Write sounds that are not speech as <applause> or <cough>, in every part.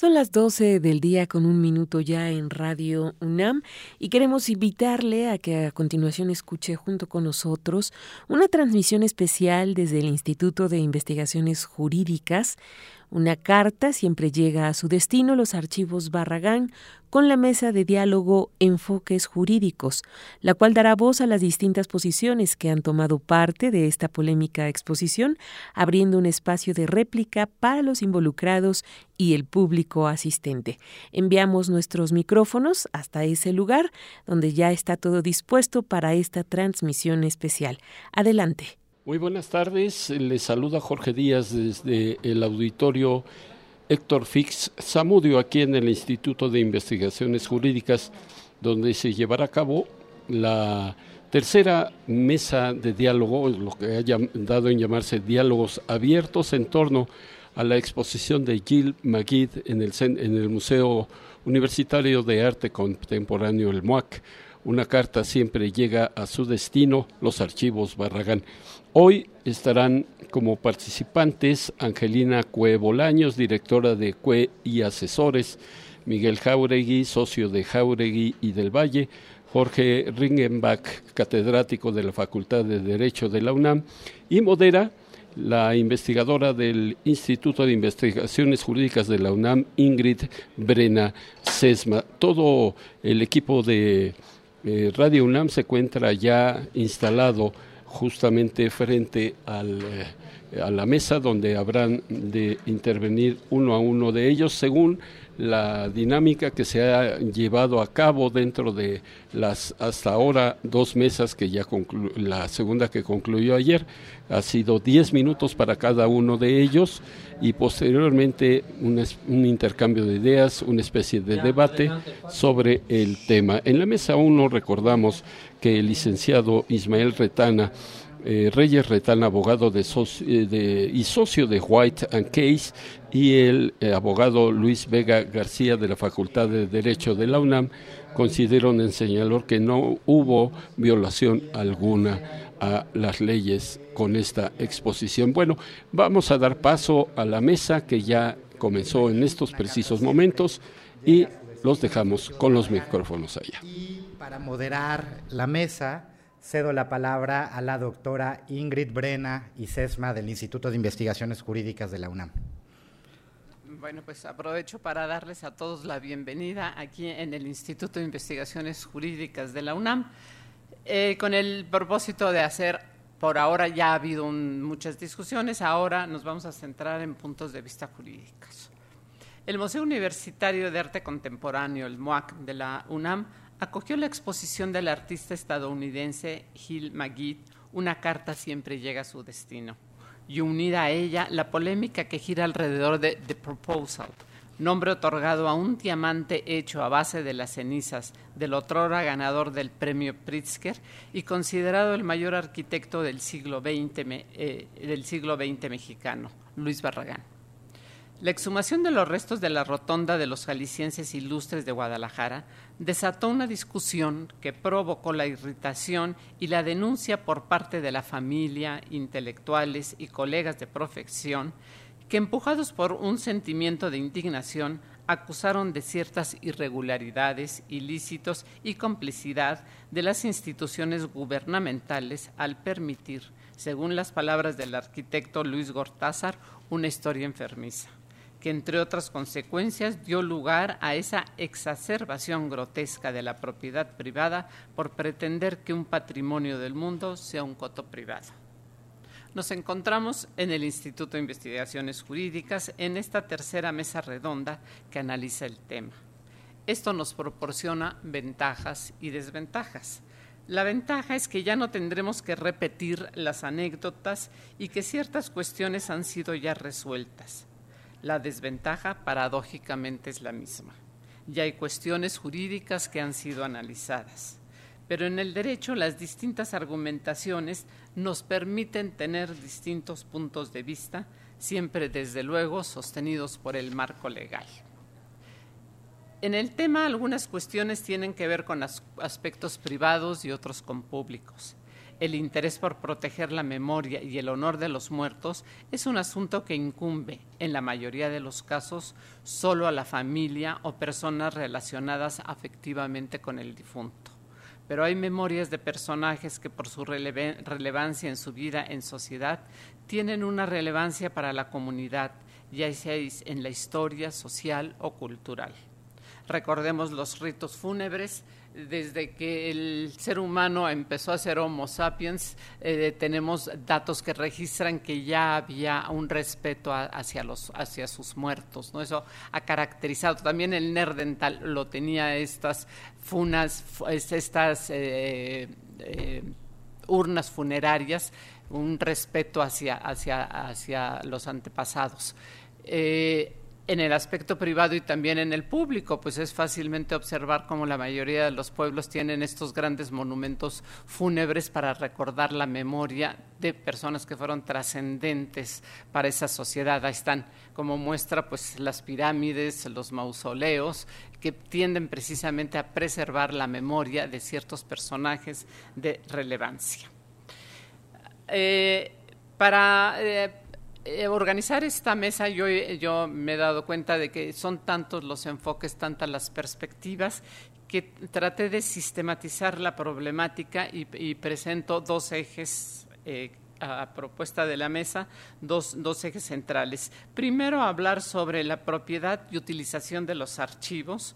Son las 12 del día con un minuto ya en Radio UNAM y queremos invitarle a que a continuación escuche junto con nosotros una transmisión especial desde el Instituto de Investigaciones Jurídicas una carta siempre llega a su destino, los archivos Barragán, con la mesa de diálogo Enfoques Jurídicos, la cual dará voz a las distintas posiciones que han tomado parte de esta polémica exposición, abriendo un espacio de réplica para los involucrados y el público asistente. Enviamos nuestros micrófonos hasta ese lugar donde ya está todo dispuesto para esta transmisión especial. Adelante. Muy buenas tardes, les saluda Jorge Díaz desde el auditorio Héctor Fix Zamudio aquí en el Instituto de Investigaciones Jurídicas, donde se llevará a cabo la tercera mesa de diálogo, lo que haya dado en llamarse diálogos abiertos en torno a la exposición de Gil Magid en el, en el Museo Universitario de Arte Contemporáneo, el MUAC. Una carta siempre llega a su destino, los archivos Barragán. Hoy estarán como participantes Angelina Cue Bolaños, directora de Cue y Asesores, Miguel Jauregui, socio de Jauregui y del Valle, Jorge Ringenbach, catedrático de la Facultad de Derecho de la UNAM, y modera la investigadora del Instituto de Investigaciones Jurídicas de la UNAM, Ingrid Brena Sesma. Todo el equipo de eh, Radio UNAM se encuentra ya instalado justamente frente al, eh, a la mesa donde habrán de intervenir uno a uno de ellos según la dinámica que se ha llevado a cabo dentro de las hasta ahora dos mesas que ya la segunda que concluyó ayer ha sido diez minutos para cada uno de ellos y posteriormente un, un intercambio de ideas, una especie de debate sobre el tema. En la mesa uno recordamos que el licenciado Ismael Retana eh, Reyes Retana, abogado de, eh, y socio de White and Case, y el eh, abogado Luis Vega García de la Facultad de Derecho de la UNAM, consideraron en señalor que no hubo violación alguna a las leyes con esta exposición. Bueno, vamos a dar paso a la mesa que ya comenzó en estos precisos momentos y los dejamos con los micrófonos allá. Para moderar la mesa, cedo la palabra a la doctora Ingrid Brena y Sesma del Instituto de Investigaciones Jurídicas de la UNAM. Bueno, pues aprovecho para darles a todos la bienvenida aquí en el Instituto de Investigaciones Jurídicas de la UNAM, eh, con el propósito de hacer, por ahora ya ha habido muchas discusiones, ahora nos vamos a centrar en puntos de vista jurídicos. El Museo Universitario de Arte Contemporáneo, el MUAC de la UNAM, acogió la exposición del artista estadounidense Gil Magid, Una carta siempre llega a su destino, y unida a ella la polémica que gira alrededor de The Proposal, nombre otorgado a un diamante hecho a base de las cenizas del otrora ganador del premio Pritzker y considerado el mayor arquitecto del siglo eh, del siglo XX mexicano, Luis Barragán. La exhumación de los restos de la rotonda de los jaliscienses ilustres de Guadalajara desató una discusión que provocó la irritación y la denuncia por parte de la familia, intelectuales y colegas de profesión que empujados por un sentimiento de indignación acusaron de ciertas irregularidades, ilícitos y complicidad de las instituciones gubernamentales al permitir, según las palabras del arquitecto Luis Gortázar, una historia enfermiza que entre otras consecuencias dio lugar a esa exacerbación grotesca de la propiedad privada por pretender que un patrimonio del mundo sea un coto privado. Nos encontramos en el Instituto de Investigaciones Jurídicas en esta tercera mesa redonda que analiza el tema. Esto nos proporciona ventajas y desventajas. La ventaja es que ya no tendremos que repetir las anécdotas y que ciertas cuestiones han sido ya resueltas la desventaja paradójicamente es la misma. Ya hay cuestiones jurídicas que han sido analizadas. Pero en el derecho las distintas argumentaciones nos permiten tener distintos puntos de vista, siempre desde luego sostenidos por el marco legal. En el tema algunas cuestiones tienen que ver con aspectos privados y otros con públicos. El interés por proteger la memoria y el honor de los muertos es un asunto que incumbe, en la mayoría de los casos, solo a la familia o personas relacionadas afectivamente con el difunto. Pero hay memorias de personajes que por su relevancia en su vida en sociedad tienen una relevancia para la comunidad, ya sea en la historia social o cultural. Recordemos los ritos fúnebres, desde que el ser humano empezó a ser Homo sapiens, eh, tenemos datos que registran que ya había un respeto hacia, los, hacia sus muertos. ¿no? Eso ha caracterizado. También el Nerdental lo tenía estas funas, estas eh, eh, urnas funerarias, un respeto hacia, hacia, hacia los antepasados en el aspecto privado y también en el público, pues es fácilmente observar cómo la mayoría de los pueblos tienen estos grandes monumentos fúnebres para recordar la memoria de personas que fueron trascendentes para esa sociedad. Ahí están como muestra pues las pirámides, los mausoleos que tienden precisamente a preservar la memoria de ciertos personajes de relevancia. Eh, para eh, eh, organizar esta mesa yo, me he dado cuenta de que son tantos los enfoques, tantas las perspectivas, que traté de sistematizar la problemática y, presento dos ejes eh, a propuesta de la mesa, dos ejes centrales. Primero, hablar sobre la propiedad y utilización de los archivos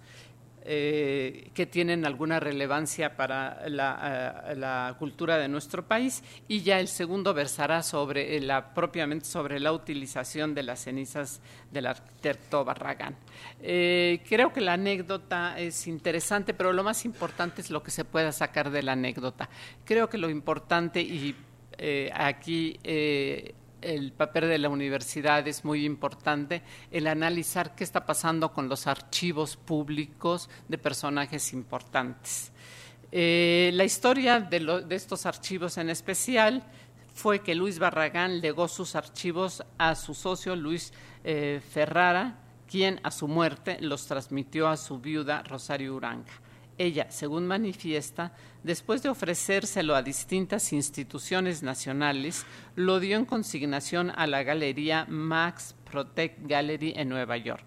eh, que tienen alguna relevancia para la, eh, la, cultura de nuestro país y ya el segundo versará sobre la propiamente sobre la utilización de las cenizas del arquitecto Barragán. Eh, creo que la anécdota es interesante, pero lo más importante es lo que se pueda sacar de la anécdota. Creo que lo importante y aquí el papel de la universidad es muy importante, el analizar qué está pasando con los archivos públicos de personajes importantes. Eh, la historia de, estos archivos en especial fue que Luis Barragán legó sus archivos a su socio Luis eh, Ferrara, quien a su muerte los transmitió a su viuda Rosario Uranga. Ella, según manifiesta, después de ofrecérselo a distintas instituciones nacionales, lo dio en consignación a la galería Max Protect Gallery en Nueva York,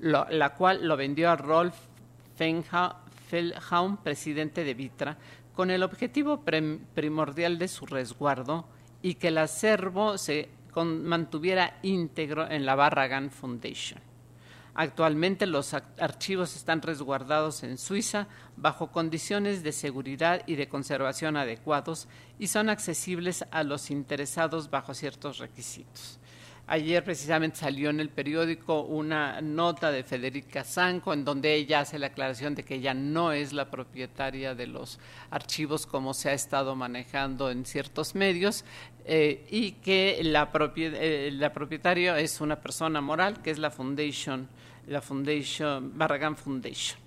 la cual lo vendió a Rolf Feldhaum, presidente de Vitra, con el objetivo primordial de su resguardo y que el acervo se mantuviera íntegro en la Barragan Foundation. Actualmente los archivos están resguardados en Suiza bajo condiciones de seguridad y de conservación adecuados y son accesibles a los interesados bajo ciertos requisitos. Ayer precisamente salió en el periódico una nota de Federica Sanco en donde ella hace la aclaración de que ella no es la propietaria de los archivos como se ha estado manejando en ciertos medios eh, y que eh, la propietaria es una persona moral que es la Foundation la Foundation, Barragán Foundation.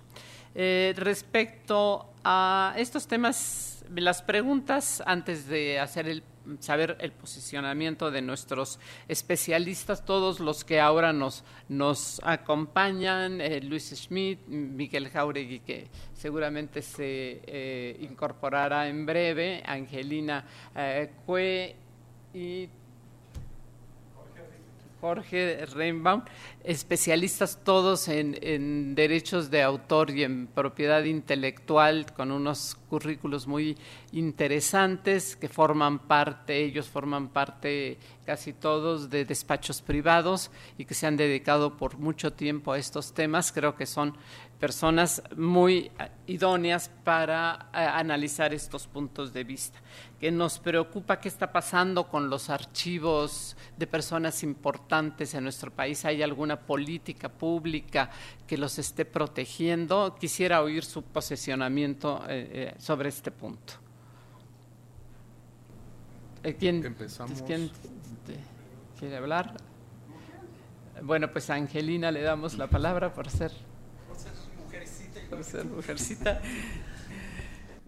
Eh, respecto a estos temas, las preguntas antes de hacer el saber el posicionamiento de nuestros especialistas, todos los que ahora nos, nos acompañan, eh, Luis Schmidt, Miguel Jauregui, que seguramente se eh, incorporará en breve, Angelina Cue y Jorge Reinbaum, especialistas todos en, derechos de autor y en propiedad intelectual, con unos currículos muy interesantes que forman parte, ellos forman parte casi todos de despachos privados y que se han dedicado por mucho tiempo a estos temas. Creo que son personas muy idóneas para eh, analizar estos puntos de vista. Que nos preocupa qué está pasando con los archivos de personas importantes en nuestro país. ¿Hay alguna política pública que los esté protegiendo? Quisiera oír su posicionamiento eh, eh, sobre este punto. ¿Quién, Empezamos. ¿Quién quiere hablar? Bueno, pues a Angelina le damos la palabra por ser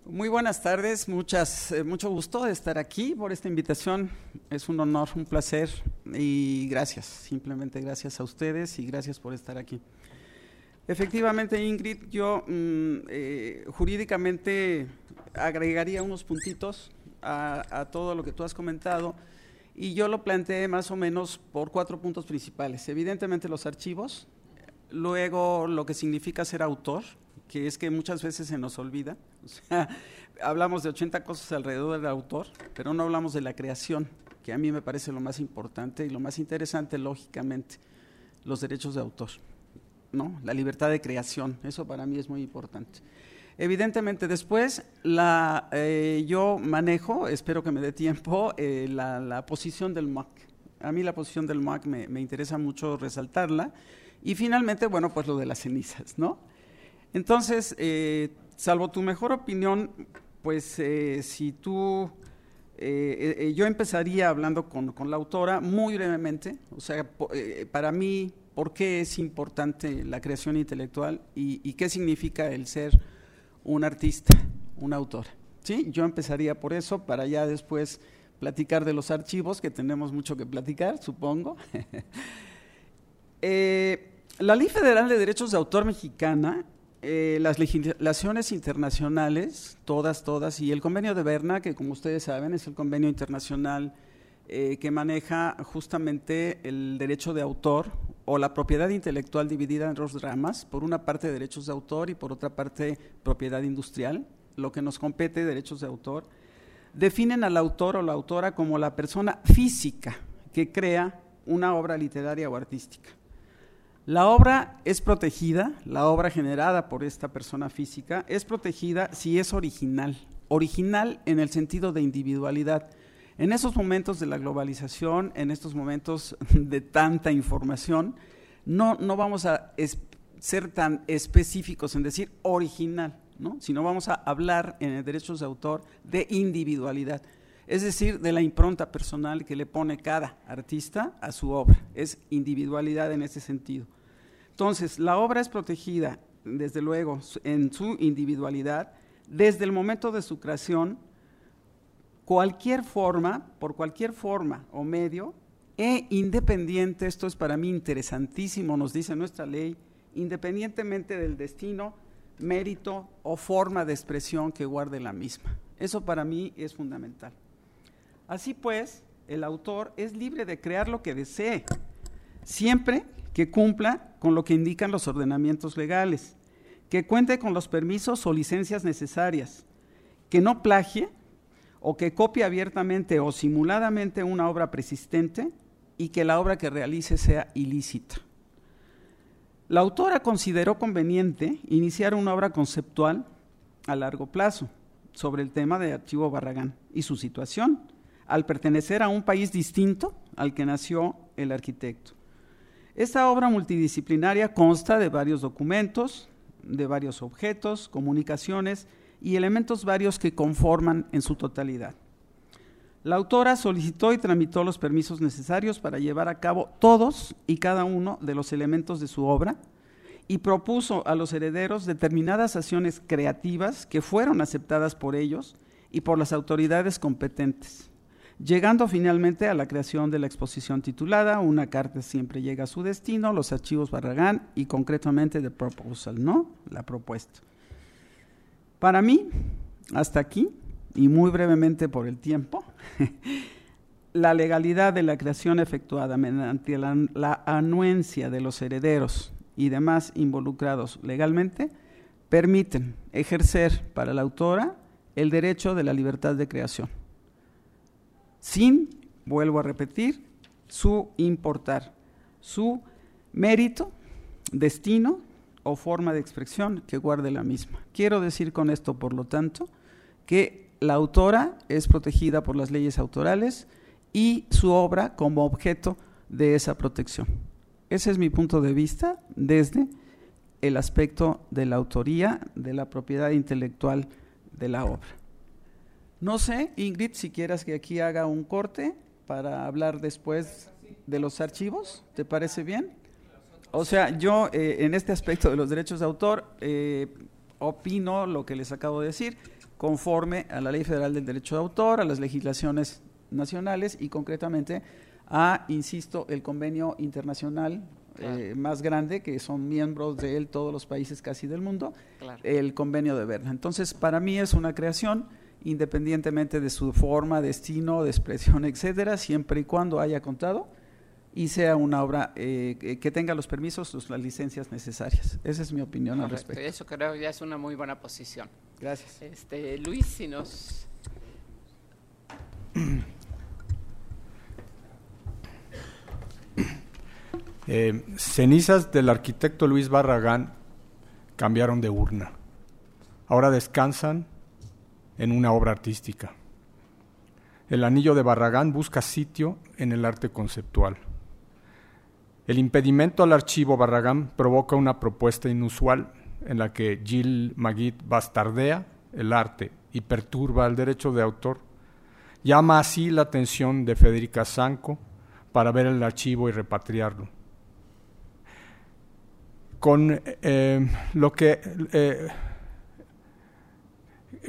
muy buenas tardes, muchas, eh, mucho gusto de estar aquí por esta invitación. Es un honor, un placer y gracias, simplemente gracias a ustedes y gracias por estar aquí. Efectivamente, Ingrid, yo mm, eh, jurídicamente agregaría unos puntitos a, todo lo que tú has comentado y yo lo planteé más o menos por cuatro puntos principales. Evidentemente los archivos, luego lo que significa ser autor, que es que muchas veces se nos olvida. O sea, <laughs> hablamos de 80 cosas alrededor del autor, pero no hablamos de la creación, que a mí me parece lo más importante y lo más interesante, lógicamente, los derechos de autor, ¿no? La libertad de creación, eso para mí es muy importante. Evidentemente, después la, eh, yo manejo, espero que me dé tiempo, eh, la, posición del MAC. A mí la posición del MAC me, interesa mucho resaltarla. Y finalmente, bueno, pues lo de las cenizas, ¿no? Entonces, eh, salvo tu mejor opinión, pues si tú yo empezaría hablando con, la autora muy brevemente, o sea, para mí, ¿por qué es importante la creación intelectual y, qué significa el ser un artista, un autor. ¿sí? Yo empezaría por eso para ya después platicar de los archivos, que tenemos mucho que platicar, supongo. <laughs> Eh, la Ley Federal de Derechos de Autor Mexicana, eh, las legislaciones internacionales, todas, todas, y el convenio de Berna, que como ustedes saben es el convenio internacional eh, que maneja justamente el derecho de autor o la propiedad intelectual dividida en dos ramas, por una parte derechos de autor y por otra parte propiedad industrial, lo que nos compete derechos de autor, definen al autor o la autora como la persona física que crea una obra literaria o artística. La obra es protegida, la obra generada por esta persona física es protegida si es original, original en el sentido de individualidad, en esos momentos de la globalización, en estos momentos <laughs> de tanta información, no, no vamos a ser tan específicos en decir original, ¿no? sino vamos a hablar en derechos de autor de individualidad, es decir, de la impronta personal que le pone cada artista a su obra, es individualidad en ese sentido. Entonces, la obra es protegida, desde luego, en su individualidad, desde el momento de su creación cualquier forma, por cualquier forma o medio, e independiente, esto es para mí interesantísimo, nos dice nuestra ley, independientemente del destino, mérito o forma de expresión que guarde la misma. Eso para mí es fundamental. Así pues, el autor es libre de crear lo que desee, siempre que cumpla con lo que indican los ordenamientos legales, que cuente con los permisos o licencias necesarias, que no plagie o que copie abiertamente o simuladamente una obra persistente y que la obra que realice sea ilícita. La autora consideró conveniente iniciar una obra conceptual a largo plazo sobre el tema de Archivo Barragán y su situación, al pertenecer a un país distinto al que nació el arquitecto. Esta obra multidisciplinaria consta de varios documentos, de varios objetos, comunicaciones y elementos varios que conforman en su totalidad. La autora solicitó y tramitó los permisos necesarios para llevar a cabo todos y cada uno de los elementos de su obra y propuso a los herederos determinadas acciones creativas que fueron aceptadas por ellos y por las autoridades competentes, llegando finalmente a la creación de la exposición titulada Una carta siempre llega a su destino, los archivos Barragán y concretamente The Proposal, ¿no? La propuesta. Para mí, hasta aquí, y muy brevemente por el tiempo, <laughs> la legalidad de la creación efectuada mediante la, anuencia de los herederos y demás involucrados legalmente permiten ejercer para la autora el derecho de la libertad de creación, sin, vuelvo a repetir, su importar, su mérito, destino o forma de expresión que guarde la misma. Quiero decir con esto, por lo tanto, que la autora es protegida por las leyes autorales y su obra como objeto de esa protección. Ese es mi punto de vista desde el aspecto de la autoría, de la propiedad intelectual de la obra. No sé, Ingrid, si quieras que aquí haga un corte para hablar después de los archivos, ¿te parece bien? O sea, yo eh, en este aspecto de los derechos de autor eh, opino lo que les acabo de decir, conforme a la Ley Federal del Derecho de Autor, a las legislaciones nacionales y concretamente a, insisto, el convenio internacional eh, más grande, que son miembros de él todos los países casi del mundo, el convenio de Berna. Entonces, para mí es una creación independientemente de su forma, destino, de expresión, <laughs> etcétera, siempre y cuando haya contado y sea una obra eh, que tenga los permisos, las licencias necesarias. Esa es mi opinión al respecto. Eso creo ya es una muy buena posición. Gracias. Este, Luis, si nos... Eh, cenizas del arquitecto Luis Barragán cambiaron de urna. Ahora descansan en una obra artística. El anillo de Barragán busca sitio en el arte conceptual. El impedimento al archivo Barragán provoca una propuesta inusual en la que Gilles Magid bastardea el arte y perturba el derecho de autor. Llama así la atención de Federica Sanco para ver el archivo y repatriarlo. Con eh, lo que eh,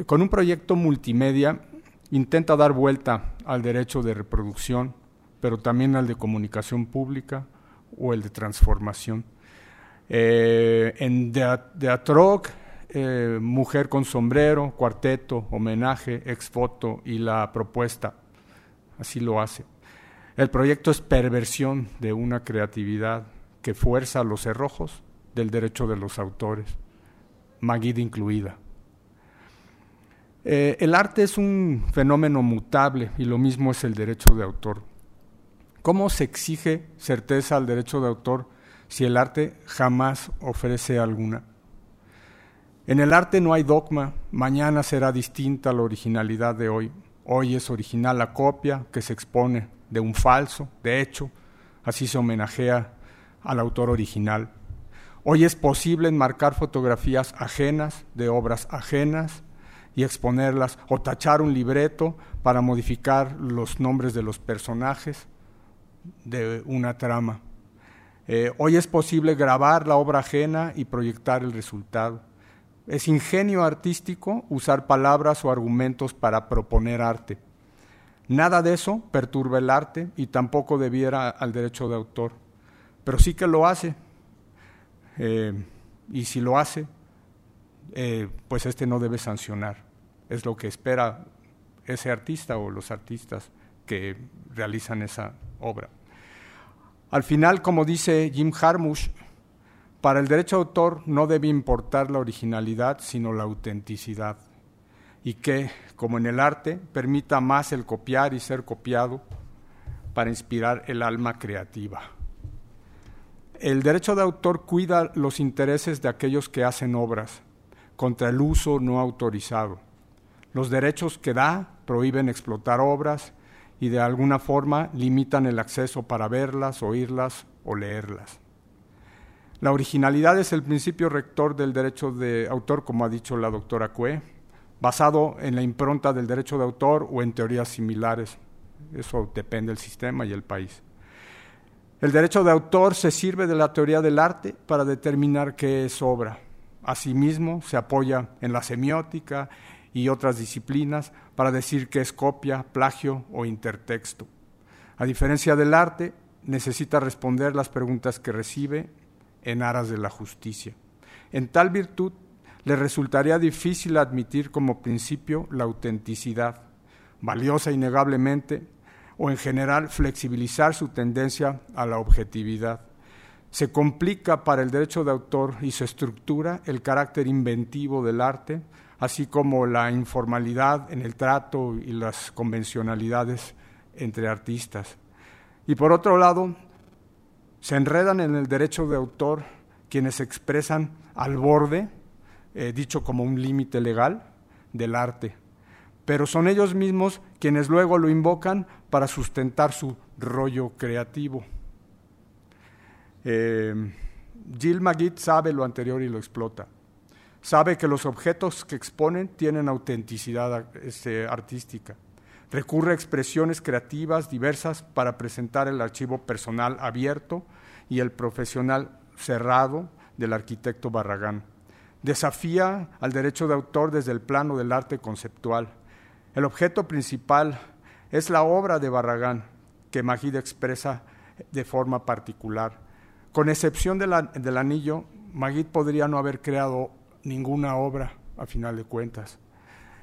con un proyecto multimedia intenta dar vuelta al derecho de reproducción, pero también al de comunicación pública o el de transformación. Eh, en de, Atroc, eh, Mujer con sombrero, cuarteto, homenaje, exfoto y la propuesta, así lo hace. El proyecto es perversión de una creatividad que fuerza los cerrojos del derecho de los autores, Maguid incluida. Eh, el arte es un fenómeno mutable y lo mismo es el derecho de autor. ¿Cómo se exige certeza al derecho de autor si el arte jamás ofrece alguna? En el arte no hay dogma, mañana será distinta la originalidad de hoy. Hoy es original la copia que se expone de un falso, de hecho, así se homenajea al autor original. Hoy es posible enmarcar fotografías ajenas de obras ajenas y exponerlas, o tachar un libreto para modificar los nombres de los personajes de una trama. Eh, hoy es posible grabar la obra ajena y proyectar el resultado. Es ingenio artístico usar palabras o argumentos para proponer arte. Nada de eso perturba el arte y tampoco debiera al derecho de autor, pero sí que lo hace. Eh, y si lo hace, eh, pues este no debe sancionar. Es lo que espera ese artista o los artistas que realizan esa obra. Al final, como dice Jim Harmush, para el derecho de autor no debe importar la originalidad, sino la autenticidad, y que, como en el arte, permita más el copiar y ser copiado para inspirar el alma creativa. El derecho de autor cuida los intereses de aquellos que hacen obras, contra el uso no autorizado. Los derechos que da prohíben explotar obras y de alguna forma limitan el acceso para verlas, oírlas o leerlas. La originalidad es el principio rector del derecho de autor, como ha dicho la doctora Cue, basado en la impronta del derecho de autor o en teorías similares. Eso depende del sistema y el país. El derecho de autor se sirve de la teoría del arte para determinar qué es obra. Asimismo, se apoya en la semiótica y otras disciplinas para decir que es copia, plagio o intertexto. A diferencia del arte, necesita responder las preguntas que recibe en aras de la justicia. En tal virtud, le resultaría difícil admitir como principio la autenticidad, valiosa innegablemente, o en general flexibilizar su tendencia a la objetividad. Se complica para el derecho de autor y su estructura el carácter inventivo del arte, así como la informalidad en el trato y las convencionalidades entre artistas. Y por otro lado, se enredan en el derecho de autor quienes expresan al borde, eh, dicho como un límite legal, del arte. Pero son ellos mismos quienes luego lo invocan para sustentar su rollo creativo. Eh, Gilles Magid sabe lo anterior y lo explota sabe que los objetos que exponen tienen autenticidad este, artística. Recurre a expresiones creativas diversas para presentar el archivo personal abierto y el profesional cerrado del arquitecto Barragán. Desafía al derecho de autor desde el plano del arte conceptual. El objeto principal es la obra de Barragán, que Magid expresa de forma particular. Con excepción del anillo, Magid podría no haber creado ninguna obra, a final de cuentas.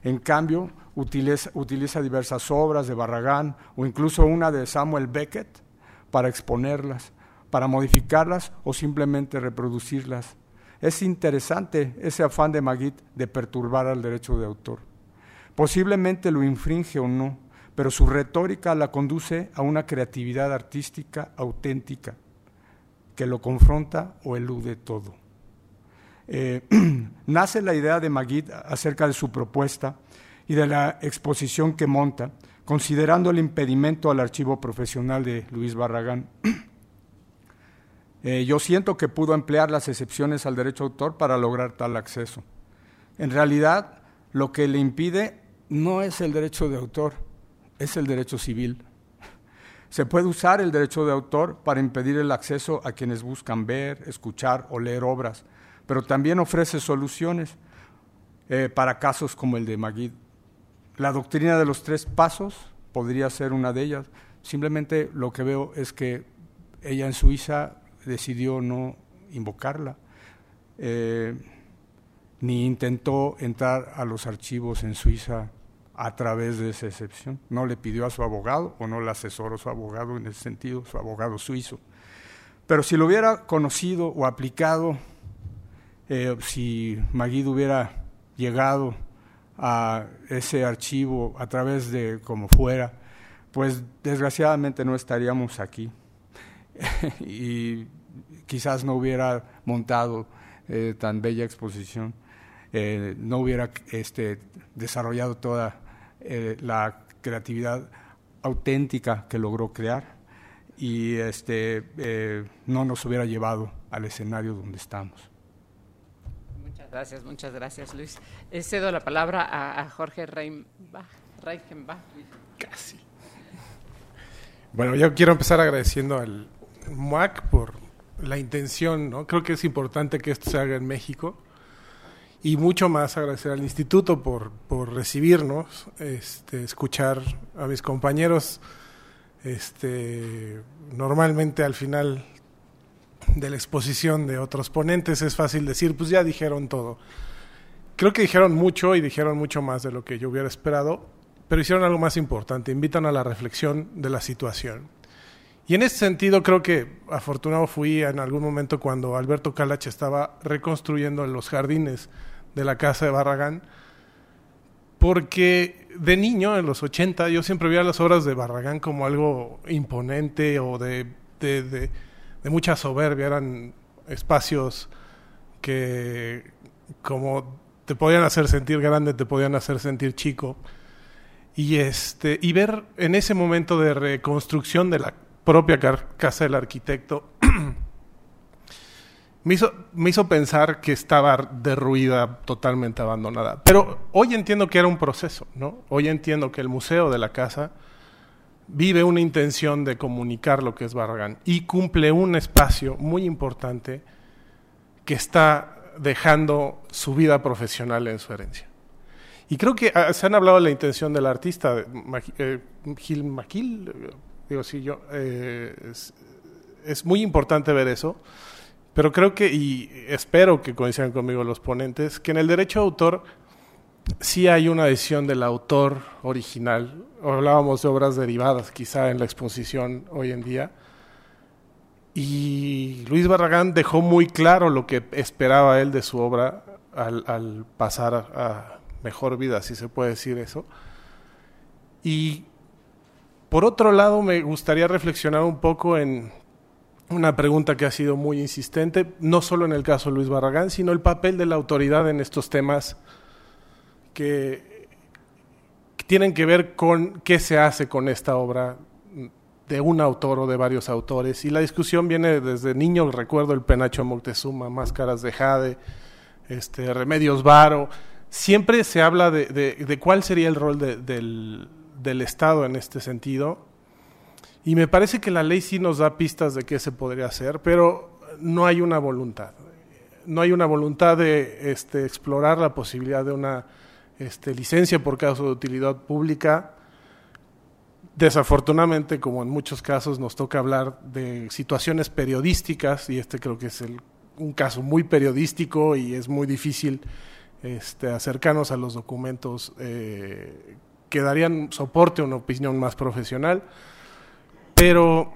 En cambio, utiliza, diversas obras de Barragán o incluso una de Samuel Beckett para exponerlas, para modificarlas o simplemente reproducirlas. Es interesante ese afán de Magritte de perturbar al derecho de autor. Posiblemente lo infringe o no, pero su retórica la conduce a una creatividad artística auténtica que lo confronta o elude todo. Eh, <clears throat> nace la idea de Magid acerca de su propuesta y de la exposición que monta, considerando el impedimento al archivo profesional de Luis Barragán. <clears throat> Eh, yo siento que pudo emplear las excepciones al derecho autor para lograr tal acceso. En realidad, lo que le impide no es el derecho de autor, es el derecho civil. <laughs> Se puede usar el derecho de autor para impedir el acceso a quienes buscan ver, escuchar o leer obras, pero también ofrece soluciones eh, para casos como el de Magid. La doctrina de los tres pasos podría ser una de ellas. Simplemente lo que veo es que ella en Suiza decidió no invocarla, eh, ni intentó entrar a los archivos en Suiza a través de esa excepción. No le pidió a su abogado o no le asesoró su abogado en ese sentido, su abogado suizo. Pero si lo hubiera conocido o aplicado, eh, si Maguid hubiera llegado a ese archivo a través de como fuera, pues desgraciadamente no estaríamos aquí. <laughs> y quizás no hubiera montado eh, tan bella exposición, eh, no hubiera este, desarrollado toda la creatividad auténtica que logró crear y este, no nos hubiera llevado al escenario donde estamos. Gracias, muchas gracias Luis. cedo la palabra a, Jorge Reichenbach. Casi. Bueno, yo quiero empezar agradeciendo al MUAC por la intención, ¿no? Creo que es importante que esto se haga en México y mucho más agradecer al instituto por, por recibirnos, este, escuchar a mis compañeros. Este, normalmente al final de la exposición de otros ponentes es fácil decir, pues ya dijeron todo. Creo que dijeron mucho y dijeron mucho más de lo que yo hubiera esperado, pero hicieron algo más importante, invitan a la reflexión de la situación. Y en ese sentido creo que afortunado fui en algún momento cuando Alberto Calach estaba reconstruyendo los jardines de la casa de Barragán, porque de niño, en los 80, yo siempre veía las obras de Barragán como algo imponente o de, de, de mucha soberbia, eran espacios que como te podían hacer sentir grande, te podían hacer sentir chico. Y, este, y ver en ese momento de reconstrucción de la propia casa del arquitecto, <clears throat> me, hizo, me hizo pensar que estaba derruida, totalmente abandonada. Pero hoy entiendo que era un proceso, ¿no? Hoy entiendo que el museo de la casa vive una intención de comunicar lo que es Barragán y cumple un espacio muy importante que está dejando su vida profesional en su herencia. Y creo que ah, se han hablado de la intención del artista, eh, Gil Maquil, Digo, sí, yo, eh, es, muy importante ver eso, pero creo que, y espero que coincidan conmigo los ponentes, que en el derecho de autor sí hay una decisión del autor original. Hablábamos de obras derivadas, quizá en la exposición hoy en día. Y Luis Barragán dejó muy claro lo que esperaba él de su obra al, al pasar a mejor vida, si se puede decir eso. Y por otro lado, me gustaría reflexionar un poco en una pregunta que ha sido muy insistente, no solo en el caso de Luis Barragán, sino el papel de la autoridad en estos temas que tienen que ver con qué se hace con esta obra de un autor o de varios autores. Y la discusión viene desde niño, recuerdo el Penacho Moctezuma, Máscaras de Jade, este, Remedios Varo. Siempre se habla de, cuál sería el rol del, del Estado en este sentido. Y me parece que la ley sí nos da pistas de qué se podría hacer, pero no hay una voluntad. No hay una voluntad de este, explorar la posibilidad de una este, licencia por caso de utilidad pública. Desafortunadamente, como en muchos casos, nos toca hablar de situaciones periodísticas, y este creo que es un caso muy periodístico y es muy difícil este, acercarnos a los documentos eh, que darían soporte a una opinión más profesional. Pero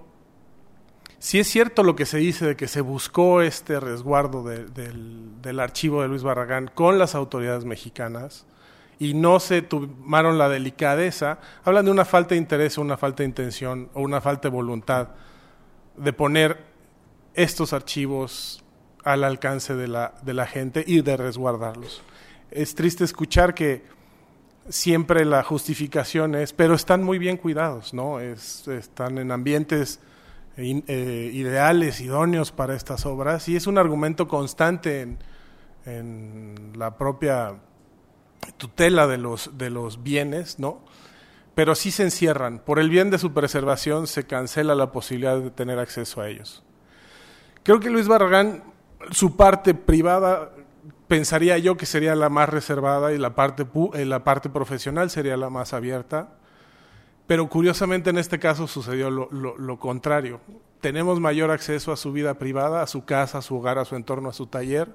si es cierto lo que se dice de que se buscó este resguardo del, del, archivo de Luis Barragán con las autoridades mexicanas y no se tomaron la delicadeza, hablan de una falta de interés una falta de intención o una falta de voluntad de poner estos archivos al alcance de la, de la gente y de resguardarlos. Es triste escuchar que siempre la justificación es, pero están muy bien cuidados, ¿no? Es, están en ambientes eh, ideales, idóneos para estas obras, y es un argumento constante en, en, la propia tutela de los, de los bienes, ¿no? Pero sí se encierran. Por el bien de su preservación se cancela la posibilidad de tener acceso a ellos. Creo que Luis Barragán, su parte privada pensaría yo que sería la más reservada y la parte, eh, la parte profesional sería la más abierta. Pero curiosamente en este caso sucedió lo, lo, contrario. Tenemos mayor acceso a su vida privada, a su casa, a su hogar, a su entorno, a su taller.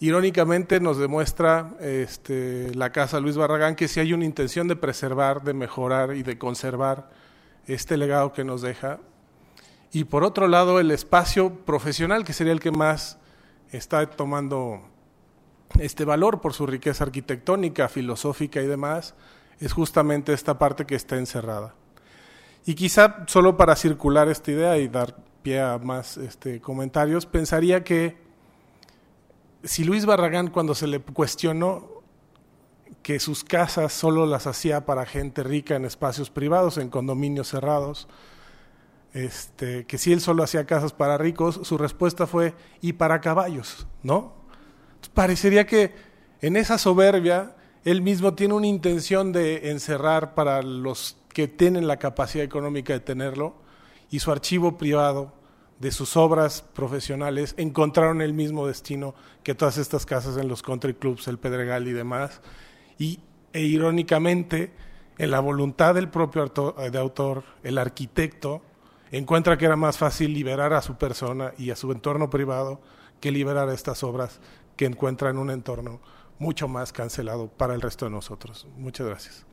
Irónicamente nos demuestra este, la casa Luis Barragán que si hay una intención de preservar, de mejorar y de conservar este legado que nos deja. Y por otro lado, el espacio profesional, que sería el que más está tomando este valor por su riqueza arquitectónica, filosófica y demás, es justamente esta parte que está encerrada. Y quizá solo para circular esta idea y dar pie a más este, comentarios, pensaría que si Luis Barragán cuando se le cuestionó que sus casas solo las hacía para gente rica en espacios privados, en condominios cerrados, este, que si él solo hacía casas para ricos, su respuesta fue y para caballos, ¿no? Parecería que en esa soberbia él mismo tiene una intención de encerrar para los que tienen la capacidad económica de tenerlo y su archivo privado de sus obras profesionales encontraron el mismo destino que todas estas casas en los country clubs, el Pedregal y demás. Y e irónicamente, en la voluntad del propio de autor, el arquitecto encuentra que era más fácil liberar a su persona y a su entorno privado que liberar estas obras que encuentra en un entorno mucho más cancelado para el resto de nosotros. Muchas gracias.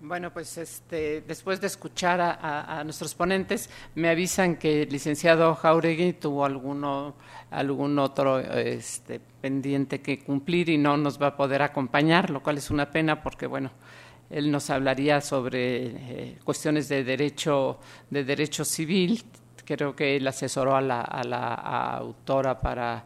Bueno, pues este, después de escuchar a, nuestros ponentes, me avisan que el licenciado Jauregui tuvo alguno, algún otro este, pendiente que cumplir y no nos va a poder acompañar, lo cual es una pena porque, bueno, él nos hablaría sobre eh, cuestiones de derecho, de derecho civil. Creo que él asesoró a la, a la autora para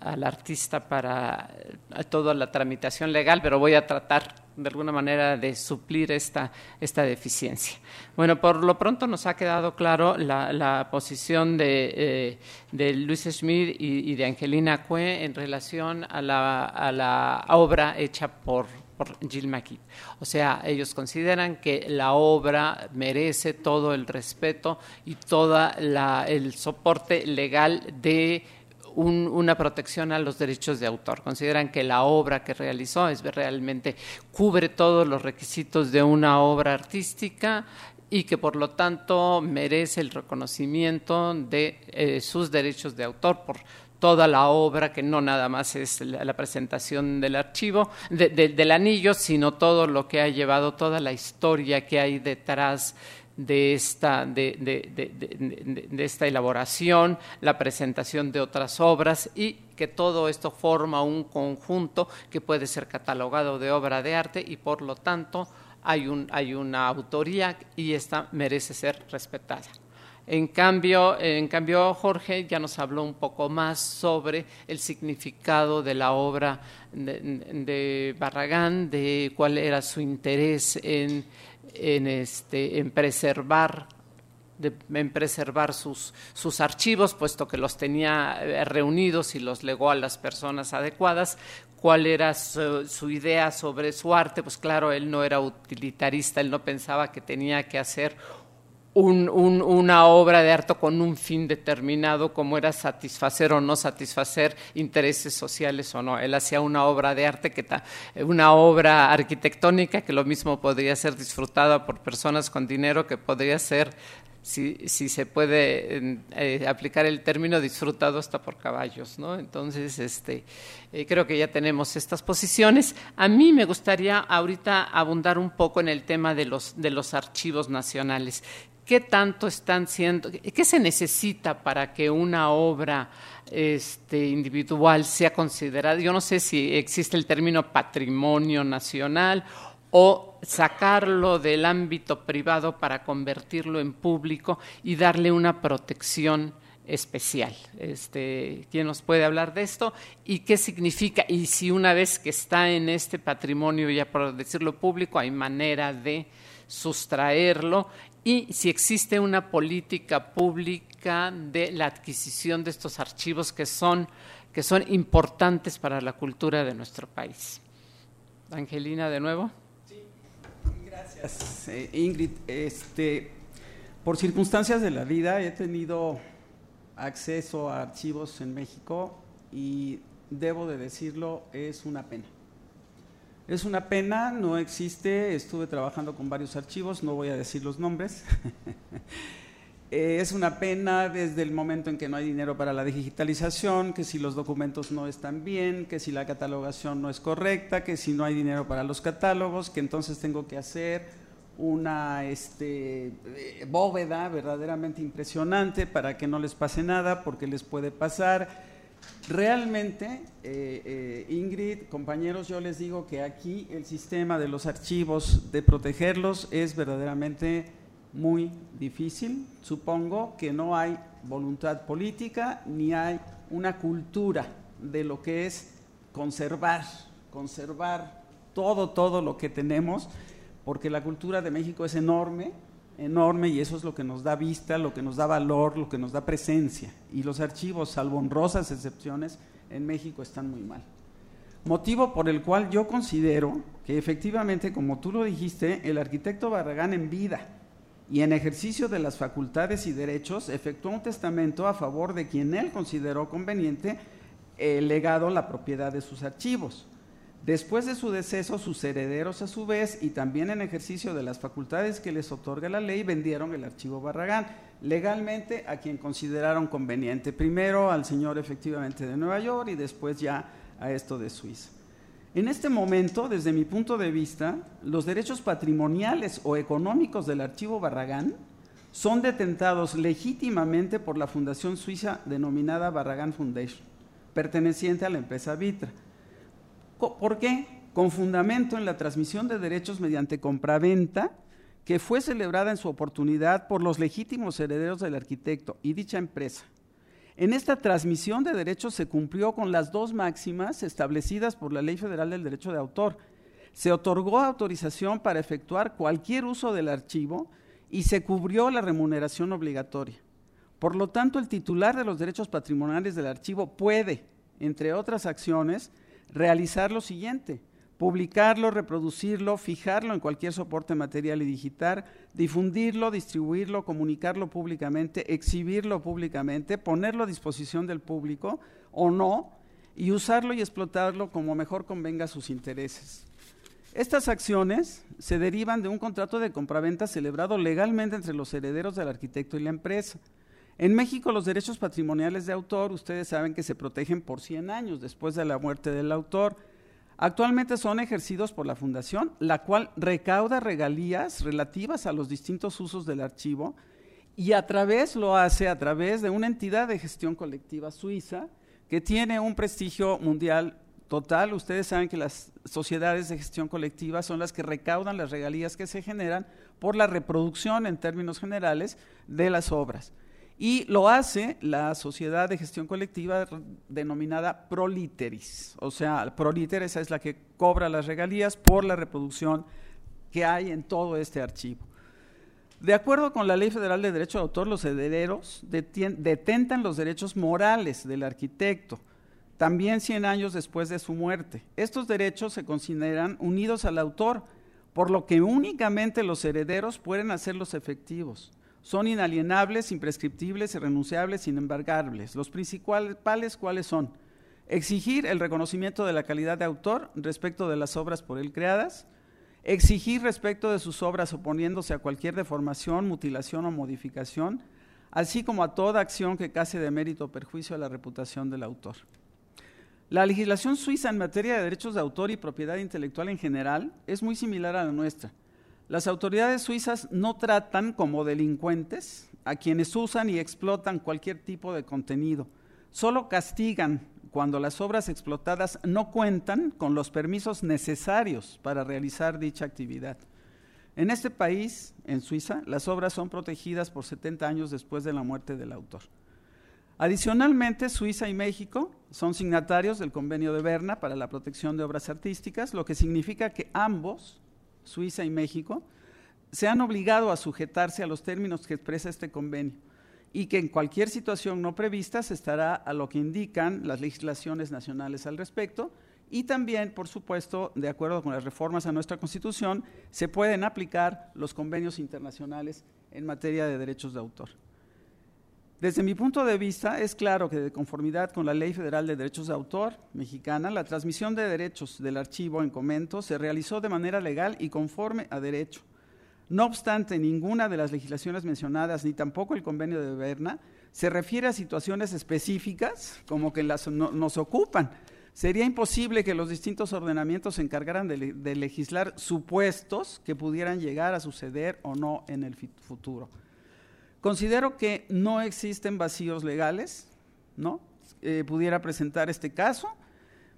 al artista para eh, toda la tramitación legal, pero voy a tratar de alguna manera de suplir esta, esta deficiencia. Bueno, por lo pronto nos ha quedado claro la, posición de, eh, de, Luis Schmidt y, de Angelina Cue en relación a la, a la obra hecha por, por Jill McKee. O sea, ellos consideran que la obra merece todo el respeto y todo el soporte legal de una protección a los derechos de autor. Consideran que la obra que realizó es realmente cubre todos los requisitos de una obra artística y que por lo tanto merece el reconocimiento de eh, sus derechos de autor por toda la obra, que no nada más es la, presentación del archivo, del anillo, sino todo lo que ha llevado, toda la historia que hay detrás de esta, de, de, esta elaboración, la presentación de otras obras y que todo esto forma un conjunto que puede ser catalogado de obra de arte y por lo tanto hay, un, hay una autoría y esta merece ser respetada. En cambio, en cambio, Jorge ya nos habló un poco más sobre el significado de la obra de Barragán, de cuál era su interés en en, este, en preservar en preservar sus, sus archivos, puesto que los tenía eh, reunidos y los legó a las personas adecuadas. ¿Cuál era su, idea sobre su arte? Pues claro, él no era utilitarista, él no pensaba que tenía que hacer una obra de arte con un fin determinado, como era satisfacer o no satisfacer intereses sociales o no. Él hacía una obra de arte, que una obra arquitectónica que lo mismo podría ser disfrutada por personas con dinero, que podría ser si, si se puede eh, aplicar el término disfrutado hasta por caballos, ¿no? Entonces, este, eh, creo que ya tenemos estas posiciones. A mí me gustaría ahorita abundar un poco en el tema de los, de los archivos nacionales. ¿Qué tanto están siendo, qué se necesita para que una obra este, individual sea considerada? Yo no sé si existe el término patrimonio nacional o sacarlo del ámbito privado para convertirlo en público y darle una protección especial. Este, ¿Quién nos puede hablar de esto? ¿Y qué significa? Y si una vez que está en este patrimonio, ya por decirlo público, hay manera de sustraerlo y si existe una política pública de la adquisición de estos archivos que son, que son importantes para la cultura de nuestro país. Angelina, de nuevo. Gracias, eh, Ingrid. Este, por circunstancias de la vida he tenido acceso a archivos en México y debo de decirlo, es una pena. Es una pena, no existe, estuve trabajando con varios archivos, no voy a decir los nombres. <laughs> Eh, es una pena desde el momento en que no hay dinero para la digitalización, que si los documentos no están bien, que si la catalogación no es correcta, que si no hay dinero para los catálogos, que entonces tengo que hacer una este, eh, bóveda verdaderamente impresionante para que no les pase nada, porque les puede pasar. Realmente, eh, Ingrid, compañeros, yo les digo que aquí el sistema de los archivos, de protegerlos, es verdaderamente muy difícil. Supongo que no hay voluntad política ni hay una cultura de lo que es conservar, conservar todo, todo lo que tenemos, porque la cultura de México es enorme, enorme y eso es lo que nos da vista, lo que nos da valor, lo que nos da presencia. Y los archivos, salvo honrosas excepciones, en México están muy mal. Motivo por el cual yo considero que efectivamente, como tú lo dijiste, el arquitecto Barragán en vida, y en ejercicio de las facultades y derechos efectuó un testamento a favor de quien él consideró conveniente el legado la propiedad de sus archivos. Después de su deceso, sus herederos a su vez y también en ejercicio de las facultades que les otorga la ley vendieron el archivo Barragán legalmente a quien consideraron conveniente. Primero al señor efectivamente de Nueva York y después ya a esto de Suiza. En este momento, desde mi punto de vista, los derechos patrimoniales o económicos del archivo Barragán son detentados legítimamente por la fundación suiza denominada Barragán Foundation, perteneciente a la empresa Vitra. ¿Por qué? Con fundamento en la transmisión de derechos mediante compraventa que fue celebrada en su oportunidad por los legítimos herederos del arquitecto y dicha empresa, en esta transmisión de derechos se cumplió con las dos máximas establecidas por la Ley Federal del Derecho de Autor. Se otorgó autorización para efectuar cualquier uso del archivo y se cubrió la remuneración obligatoria. Por lo tanto, el titular de los derechos patrimoniales del archivo puede, entre otras acciones, realizar lo siguiente publicarlo, reproducirlo, fijarlo en cualquier soporte material y digital, difundirlo, distribuirlo, comunicarlo públicamente, exhibirlo públicamente, ponerlo a disposición del público o no, y usarlo y explotarlo como mejor convenga a sus intereses. Estas acciones se derivan de un contrato de compraventa celebrado legalmente entre los herederos del arquitecto y la empresa. En México los derechos patrimoniales de autor, ustedes saben que se protegen por 100 años después de la muerte del autor Actualmente son ejercidos por la Fundación, la cual recauda regalías relativas a los distintos usos del archivo y a través lo hace a través de una entidad de gestión colectiva suiza que tiene un prestigio mundial total. Ustedes saben que las sociedades de gestión colectiva son las que recaudan las regalías que se generan por la reproducción en términos generales de las obras. Y lo hace la sociedad de gestión colectiva denominada Proliteris. O sea, Proliteris es la que cobra las regalías por la reproducción que hay en todo este archivo. De acuerdo con la Ley Federal de Derecho de Autor, los herederos detentan los derechos morales del arquitecto, también 100 años después de su muerte. Estos derechos se consideran unidos al autor, por lo que únicamente los herederos pueden hacerlos efectivos son inalienables, imprescriptibles, irrenunciables, inembargables. Los principales, ¿cuáles son? Exigir el reconocimiento de la calidad de autor respecto de las obras por él creadas, exigir respecto de sus obras oponiéndose a cualquier deformación, mutilación o modificación, así como a toda acción que case de mérito o perjuicio a la reputación del autor. La legislación suiza en materia de derechos de autor y propiedad intelectual en general es muy similar a la nuestra. Las autoridades suizas no tratan como delincuentes a quienes usan y explotan cualquier tipo de contenido. Solo castigan cuando las obras explotadas no cuentan con los permisos necesarios para realizar dicha actividad. En este país, en Suiza, las obras son protegidas por 70 años después de la muerte del autor. Adicionalmente, Suiza y México son signatarios del convenio de Berna para la protección de obras artísticas, lo que significa que ambos, Suiza y México, se han obligado a sujetarse a los términos que expresa este convenio y que en cualquier situación no prevista se estará a lo que indican las legislaciones nacionales al respecto y también, por supuesto, de acuerdo con las reformas a nuestra Constitución, se pueden aplicar los convenios internacionales en materia de derechos de autor. Desde mi punto de vista, es claro que de conformidad con la Ley Federal de Derechos de Autor mexicana, la transmisión de derechos del archivo en comento se realizó de manera legal y conforme a derecho. No obstante, ninguna de las legislaciones mencionadas, ni tampoco el convenio de Berna, se refiere a situaciones específicas como que las, nos ocupan, Sería imposible que los distintos ordenamientos se encargaran de, legislar supuestos que pudieran llegar a suceder o no en el futuro. Considero que no existen vacíos legales, ¿no? Eh, pudiera presentar este caso,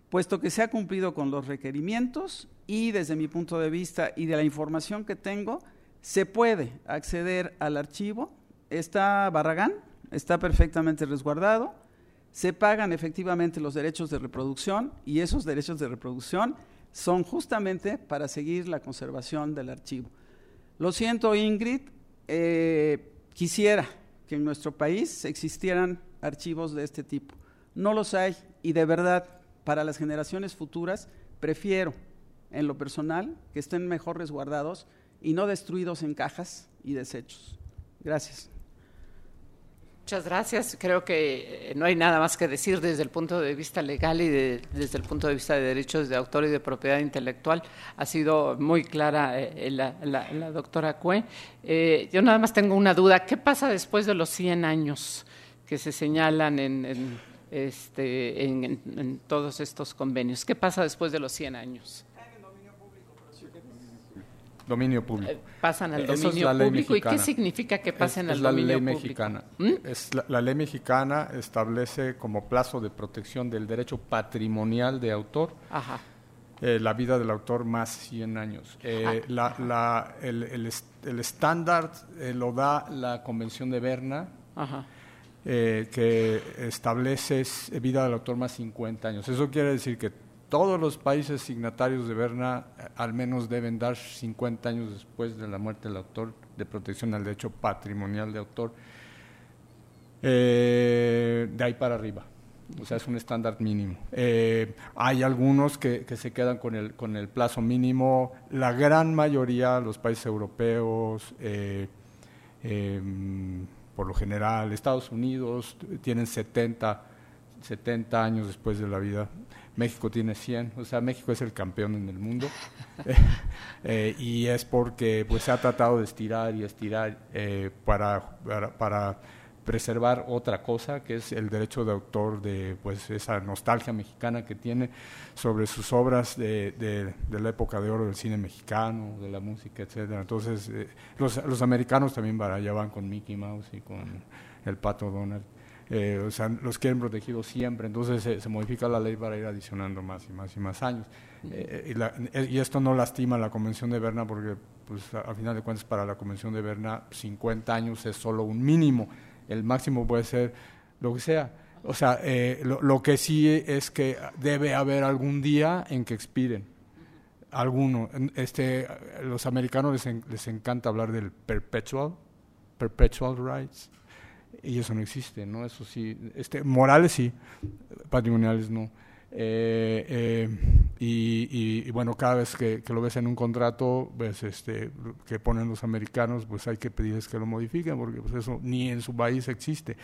puesto que se ha cumplido con los requerimientos y desde mi punto de vista y de la información que tengo, se puede acceder al archivo. Está Barragán, está perfectamente resguardado se pagan efectivamente los derechos de reproducción y esos derechos de reproducción son justamente para seguir la conservación del archivo. Lo siento, Ingrid, eh, quisiera que en nuestro país existieran archivos de este tipo. No los hay y de verdad, para las generaciones futuras, prefiero en lo personal que estén mejor resguardados y no destruidos en cajas y desechos. Gracias. Muchas gracias. Creo que eh, no hay nada más que decir desde el punto de vista legal y desde el punto de vista de derechos de autor y de propiedad intelectual. Ha sido muy clara eh, la, doctora Cue. Eh, yo nada más tengo una duda. ¿Qué pasa después de los 100 años que se señalan en, este, en todos estos convenios? ¿Qué pasa después de los 100 años? Dominio público. Eh, pasan al dominio público. ¿Y qué significa que pasen al dominio público? Mexicana. ¿Mm? Es la, la, ley mexicana establece como plazo de protección del derecho patrimonial de autor eh, la vida del autor más 100 años. Eh, la, la, el, el, estándar lo da la Convención de Berna. que establece vida del autor más 50 años. Eso quiere decir que todos los países signatarios de Berna eh, al menos deben dar 50 años después de la muerte del autor de protección al derecho patrimonial de autor, eh, de ahí para arriba. O sea, es un estándar mínimo. Eh, hay algunos que, se quedan con el, con el plazo mínimo. La gran mayoría, los países europeos, em, por lo general, Estados Unidos, tienen 70, 70 años después de la vida México tiene 100, o sea, México es el campeón en el mundo <laughs> eh, y es porque pues se ha tratado de estirar y estirar eh, para, para, preservar otra cosa que es el derecho de autor de pues esa nostalgia mexicana que tiene sobre sus obras de, de, la época de oro del cine mexicano, de la música, etcétera. Entonces eh, los, los americanos también ya van con Mickey Mouse y con el Pato Donald. Eh, o sea, los quieren protegidos siempre, entonces se, modifica la ley para ir adicionando más y más y más años. Eh, eh, y, esto no lastima la Convención de Berna porque, pues, al final de cuentas, para la Convención de Berna, 50 años es solo un mínimo, el máximo puede ser lo que sea. O sea, lo, que sí es que debe haber algún día en que expiren. Alguno. Este, los americanos les, les encanta hablar del perpetual, perpetual rights y eso no existe, ¿no? Eso sí, este, morales sí, patrimoniales no. Eh, eh, y, bueno, cada vez que, lo ves en un contrato, ves este, que ponen los americanos, pues hay que pedirles que lo modifiquen, porque pues eso ni en su país existe.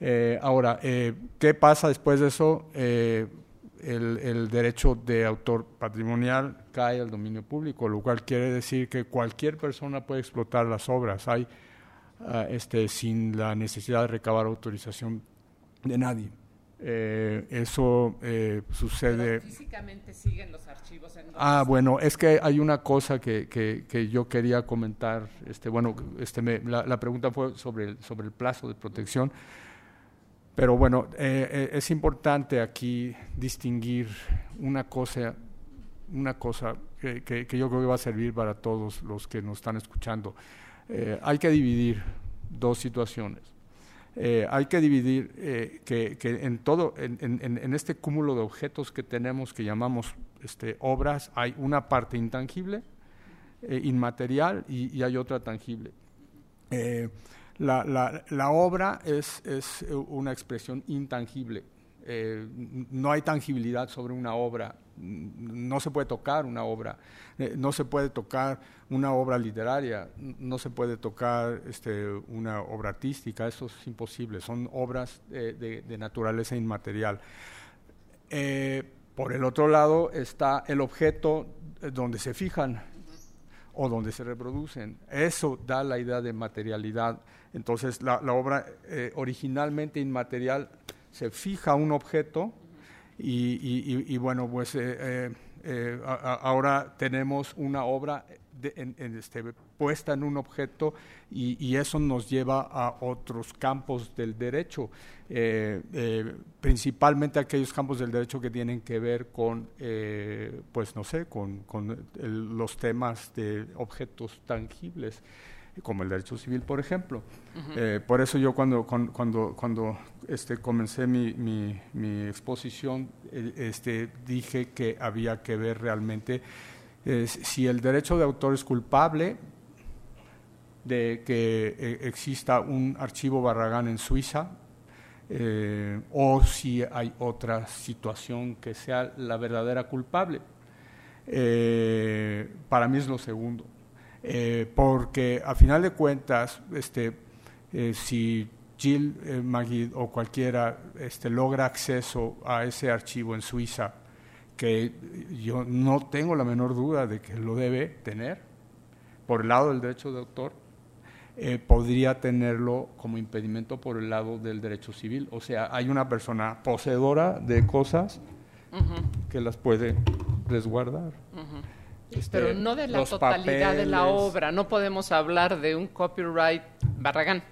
Eh, ahora, ¿qué pasa después de eso? El, el derecho de autor patrimonial cae al dominio público, lo cual quiere decir que cualquier persona puede explotar las obras, hay ah, este, sin la necesidad de recabar autorización de nadie. Eh, eso eh, sucede. Pero físicamente siguen los archivos. En ah, bueno, es que hay una cosa que, que, que yo quería comentar. Este, bueno, este me, la, la, pregunta fue sobre el, sobre el plazo de protección. Pero bueno, eh, eh, es importante aquí distinguir una cosa, una cosa que, que, yo creo que va a servir para todos los que nos están escuchando. Eh, hay que dividir dos situaciones. Eh, hay que dividir eh, que, en todo, en, en, en, este cúmulo de objetos que tenemos que llamamos este, obras, hay una parte intangible, inmaterial y, hay otra tangible. La, la, la, obra es, es, una expresión intangible. No hay tangibilidad sobre una obra no se puede tocar una obra, eh, no se puede tocar una obra literaria, no se puede tocar este, una obra artística, eso es imposible, son obras eh, de, naturaleza inmaterial. Eh, por el otro lado está el objeto donde se fijan o donde se reproducen. Eso da la idea de materialidad. Entonces la, obra eh, originalmente inmaterial se fija un objeto, y, bueno, pues eh, eh, a, ahora tenemos una obra de, en, este, puesta en un objeto y, eso nos lleva a otros campos del derecho, eh, eh, principalmente aquellos campos del derecho que tienen que ver con, eh, pues no sé, con, con el, los temas de objetos tangibles como el derecho civil, por ejemplo. Uh -huh. eh, por eso yo cuando, cuando, cuando este, comencé mi, mi, mi exposición, este, dije que había que ver realmente eh, si el derecho de autor es culpable de que eh, exista un archivo Barragán en Suiza, eh, o si hay otra situación que sea la verdadera culpable. Eh, para mí es lo segundo. Eh, porque a final de cuentas, este, eh, si Jill eh, Magid o cualquiera este, logra acceso a ese archivo en Suiza, que yo no tengo la menor duda de que lo debe tener, por el lado del derecho de autor, eh, podría tenerlo como impedimento por el lado del derecho civil. O sea, hay una persona poseedora de cosas uh -huh. que las puede resguardar. Uh -huh. Este, Pero no de la totalidad papeles. de la obra, no podemos hablar de un copyright Barragán,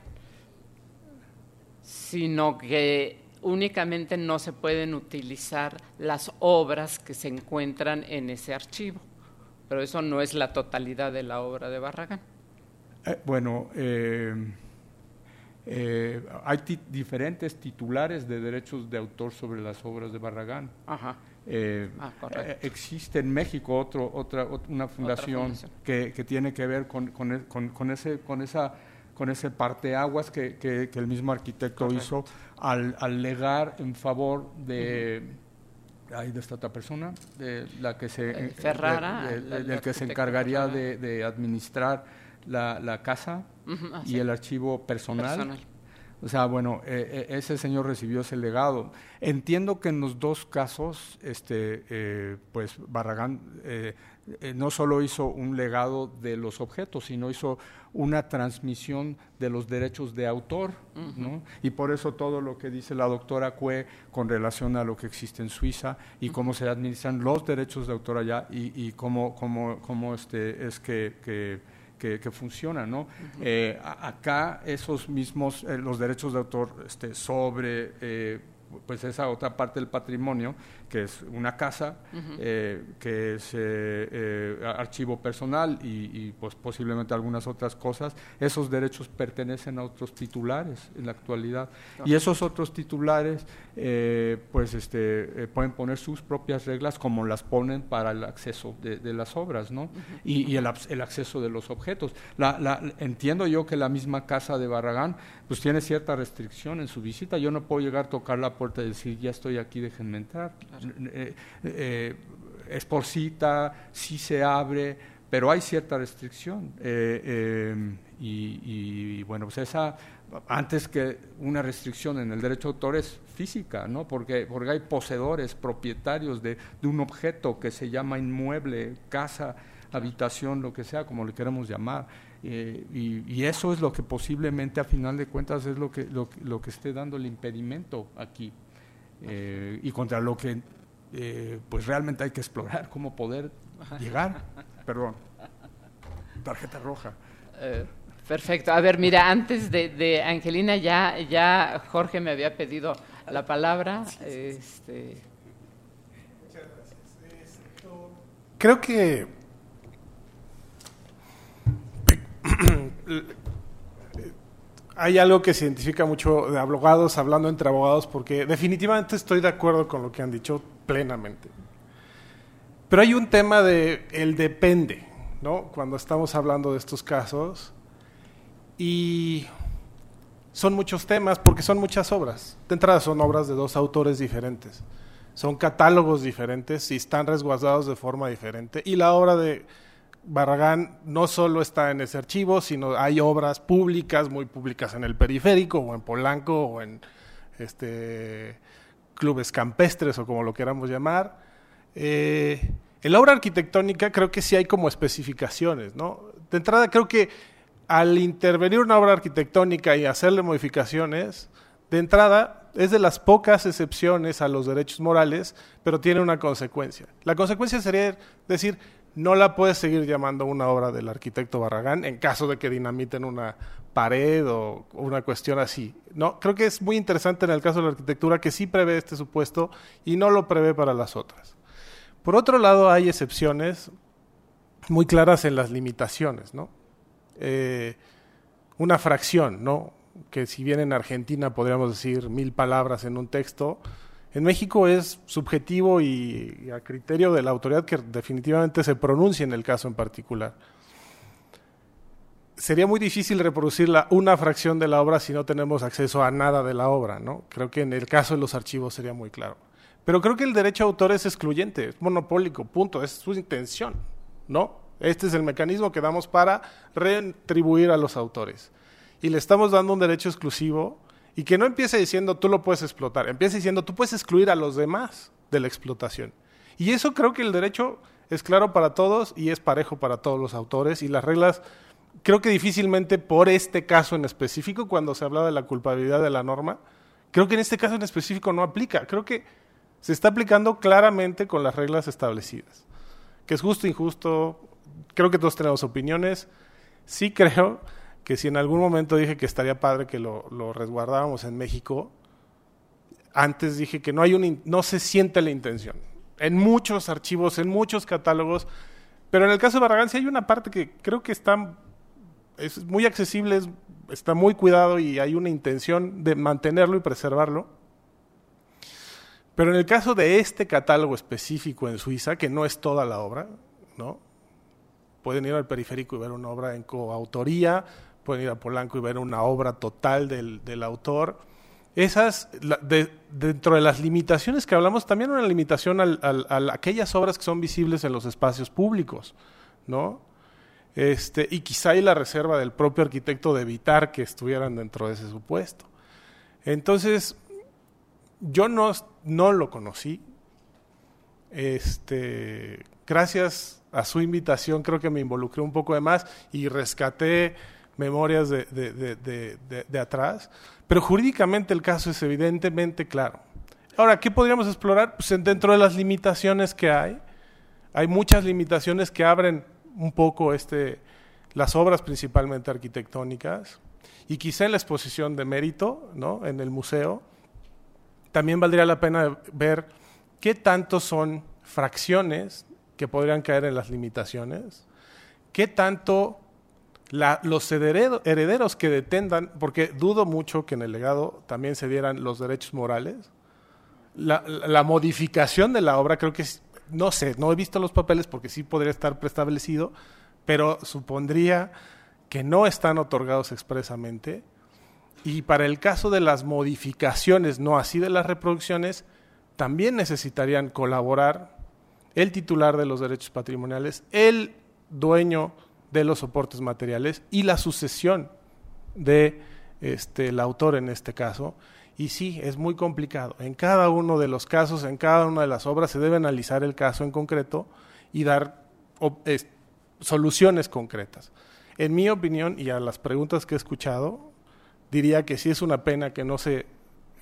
sino que únicamente no se pueden utilizar las obras que se encuentran en ese archivo. Pero eso no es la totalidad de la obra de Barragán. Eh, bueno, eh, eh, hay diferentes titulares de derechos de autor sobre las obras de Barragán. Ajá. Eh, ah, existe en México otro, otra, una fundación, fundación. Que, que, tiene que ver con, con, con, con, ese, con esa con ese parteaguas que, que, que el mismo arquitecto Correcto. hizo al, al, legar en favor de, uh -huh. ay, de esta otra persona, de la que se eh, Ferrara, de, de, del que se encargaría de, de, administrar la, la casa uh -huh, y el archivo personal. personal. O sea, bueno, eh, ese señor recibió ese legado. Entiendo que en los dos casos, este, eh, pues Barragán eh, no solo hizo un legado de los objetos, sino hizo una transmisión de los derechos de autor, uh -huh. ¿no? Y por eso todo lo que dice la doctora Cue con relación a lo que existe en Suiza y uh -huh. cómo se administran los derechos de autor allá y, y cómo, cómo, cómo este, es que, que que, que funciona, ¿no? Uh -huh. eh, acá esos mismos, eh, los derechos de autor este, sobre eh, pues esa otra parte del patrimonio, que es una casa, uh -huh. eh, que es eh, eh, archivo personal y, y, pues posiblemente algunas otras cosas, esos derechos pertenecen a otros titulares en la actualidad. Y esos otros titulares eh, pues este, pueden poner sus propias reglas como las ponen para el acceso de, de las obras, ¿no? Uh -huh. y, y el, el, acceso de los objetos. La, la, entiendo yo que la misma casa de Barragán pues tiene cierta restricción en su visita. Yo no puedo llegar a tocar la puerta y decir, ya estoy aquí, déjenme entrar. Claro. Eh, eh, es por cita, sí se abre, pero hay cierta restricción. Eh, y, y, bueno, pues esa antes que una restricción en el derecho de autor es física, ¿no? Porque, porque hay poseedores, propietarios de, un objeto que se llama inmueble, casa, habitación, lo que sea, como le queremos llamar. Eh, y, eso es lo que posiblemente a final de cuentas es lo que, lo que esté dando el impedimento aquí. Eh, y contra lo que eh, pues realmente hay que explorar, cómo poder llegar. <laughs> Perdón. Tarjeta roja. perfecto. A ver, mira, antes de, Angelina ya, ya Jorge me había pedido la palabra. Este... Creo que <clears throat> hay algo que se identifica mucho de abogados hablando entre abogados porque definitivamente estoy de acuerdo con lo que han dicho plenamente. Pero hay un tema de el depende, ¿no? Cuando estamos hablando de estos casos y son muchos temas porque son muchas obras. De entrada son obras de dos autores diferentes. Son catálogos diferentes y están resguardados de forma diferente. Y la obra de Barragán no solo está en ese archivo, sino hay obras públicas, muy públicas en el periférico, o en Polanco, o en este, clubes campestres, o como lo queramos llamar. Eh, en la obra arquitectónica creo que sí hay como especificaciones, ¿no? De entrada creo que al intervenir una obra arquitectónica y hacerle modificaciones, de entrada es de las pocas excepciones a los derechos morales, pero tiene una consecuencia. La consecuencia sería decir, no la puedes seguir llamando una obra del arquitecto Barragán en caso de que dinamiten una pared o una cuestión así. No, creo que es muy interesante en el caso de la arquitectura que sí prevé este supuesto y no lo prevé para las otras. Por otro lado, hay excepciones muy claras en las limitaciones, ¿no? Eh, una fracción, ¿no? Que si bien en Argentina podríamos decir mil palabras en un texto, en México es subjetivo y, a criterio de la autoridad que definitivamente se pronuncie en el caso en particular. Sería muy difícil reproducir una fracción de la obra si no tenemos acceso a nada de la obra, ¿no? Creo que en el caso de los archivos sería muy claro. Pero creo que el derecho a autor es excluyente, es monopólico, punto, es su intención, ¿no? Este es el mecanismo que damos para retribuir a los autores. Y le estamos dando un derecho exclusivo y que no empiece diciendo tú lo puedes explotar, empiece diciendo tú puedes excluir a los demás de la explotación. Y eso creo que el derecho es claro para todos y es parejo para todos los autores y las reglas creo que difícilmente por este caso en específico, cuando se habla de la culpabilidad de la norma, creo que en este caso en específico no aplica. Creo que se está aplicando claramente con las reglas establecidas. Que es justo, injusto, creo que todos tenemos opiniones. Sí creo que si en algún momento dije que estaría padre que lo, lo resguardábamos en México, antes dije que no, hay un, no se siente la intención. En muchos archivos, en muchos catálogos, pero en el caso de Barragán sí hay una parte que creo que está es muy accesible, está muy cuidado y hay una intención de mantenerlo y preservarlo. Pero en el caso de este catálogo específico en Suiza, que no es toda la obra, ¿no? Pueden ir al periférico y ver una obra en coautoría, pueden ir a Polanco y ver una obra total del, del autor. Esas, dentro de las limitaciones que hablamos, también una limitación a aquellas obras que son visibles en los espacios públicos, ¿no? Este, y quizá hay la reserva del propio arquitecto de evitar que estuvieran dentro de ese supuesto. Entonces, yo no, no lo conocí. Este, gracias a su invitación creo que me involucré un poco de más y rescaté memorias de, de, atrás, pero jurídicamente el caso es evidentemente claro. Ahora, ¿qué podríamos explorar? Pues dentro de las limitaciones que hay, hay muchas limitaciones que abren un poco este, las obras principalmente arquitectónicas y quizá en la exposición de mérito, ¿no? en el museo, también valdría la pena ver qué tanto son fracciones que podrían caer en las limitaciones, qué tanto los herederos que detendan, porque dudo mucho que en el legado también se dieran los derechos morales, la, modificación de la obra creo que no sé, no he visto los papeles porque sí podría estar preestablecido, pero supondría que no están otorgados expresamente. Y para el caso de las modificaciones, no así de las reproducciones, también necesitarían colaborar el titular de los derechos patrimoniales, el dueño de los soportes materiales y la sucesión de este, el autor en este caso. Y sí, es muy complicado. En cada uno de los casos, en cada una de las obras, se debe analizar el caso en concreto y dar soluciones concretas. En mi opinión, y a las preguntas que he escuchado, diría que sí es una pena que no se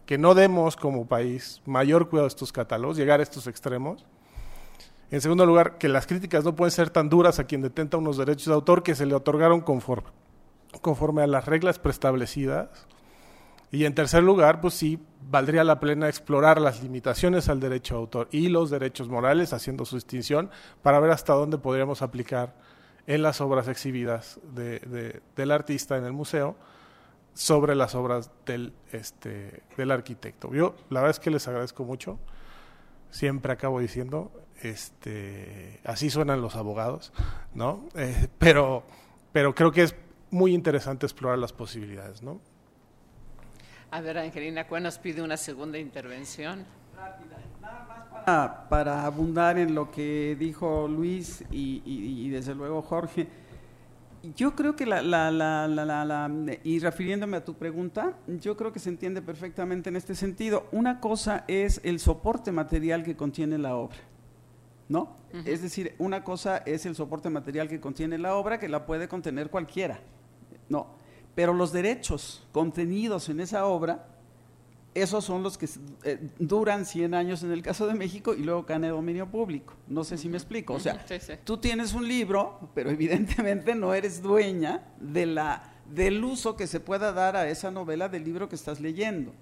que no demos como país mayor cuidado a estos catálogos, llegar a estos extremos. En segundo lugar, que las críticas no pueden ser tan duras a quien detenta unos derechos de autor que se le otorgaron conforme, a las reglas preestablecidas. Y en tercer lugar, pues sí, valdría la pena explorar las limitaciones al derecho de autor y los derechos morales, haciendo su distinción, para ver hasta dónde podríamos aplicar en las obras exhibidas del artista en el museo sobre las obras del, este, del arquitecto. Yo la verdad es que les agradezco mucho. Siempre acabo diciendo, este, así suenan los abogados, ¿no? Eh, pero, pero creo que es muy interesante explorar las posibilidades, ¿no? A ver, Angelina ¿cuándo nos pide una segunda intervención. Rápida. Nada más para, para abundar en lo que dijo Luis y, y desde luego Jorge yo creo que la, la, la, la, y refiriéndome a tu pregunta, yo creo que se entiende perfectamente en este sentido. Una cosa es el soporte material que contiene la obra, ¿no? Es decir, una cosa es el soporte material que contiene la obra, que la puede contener cualquiera, ¿no? Pero los derechos contenidos en esa obra esos son los que eh, duran 100 años en el caso de México y luego caen de dominio público. No sé si me explico. O sea, tú tienes un libro, pero evidentemente no eres dueña de la, del uso que se pueda dar a esa novela del libro que estás leyendo.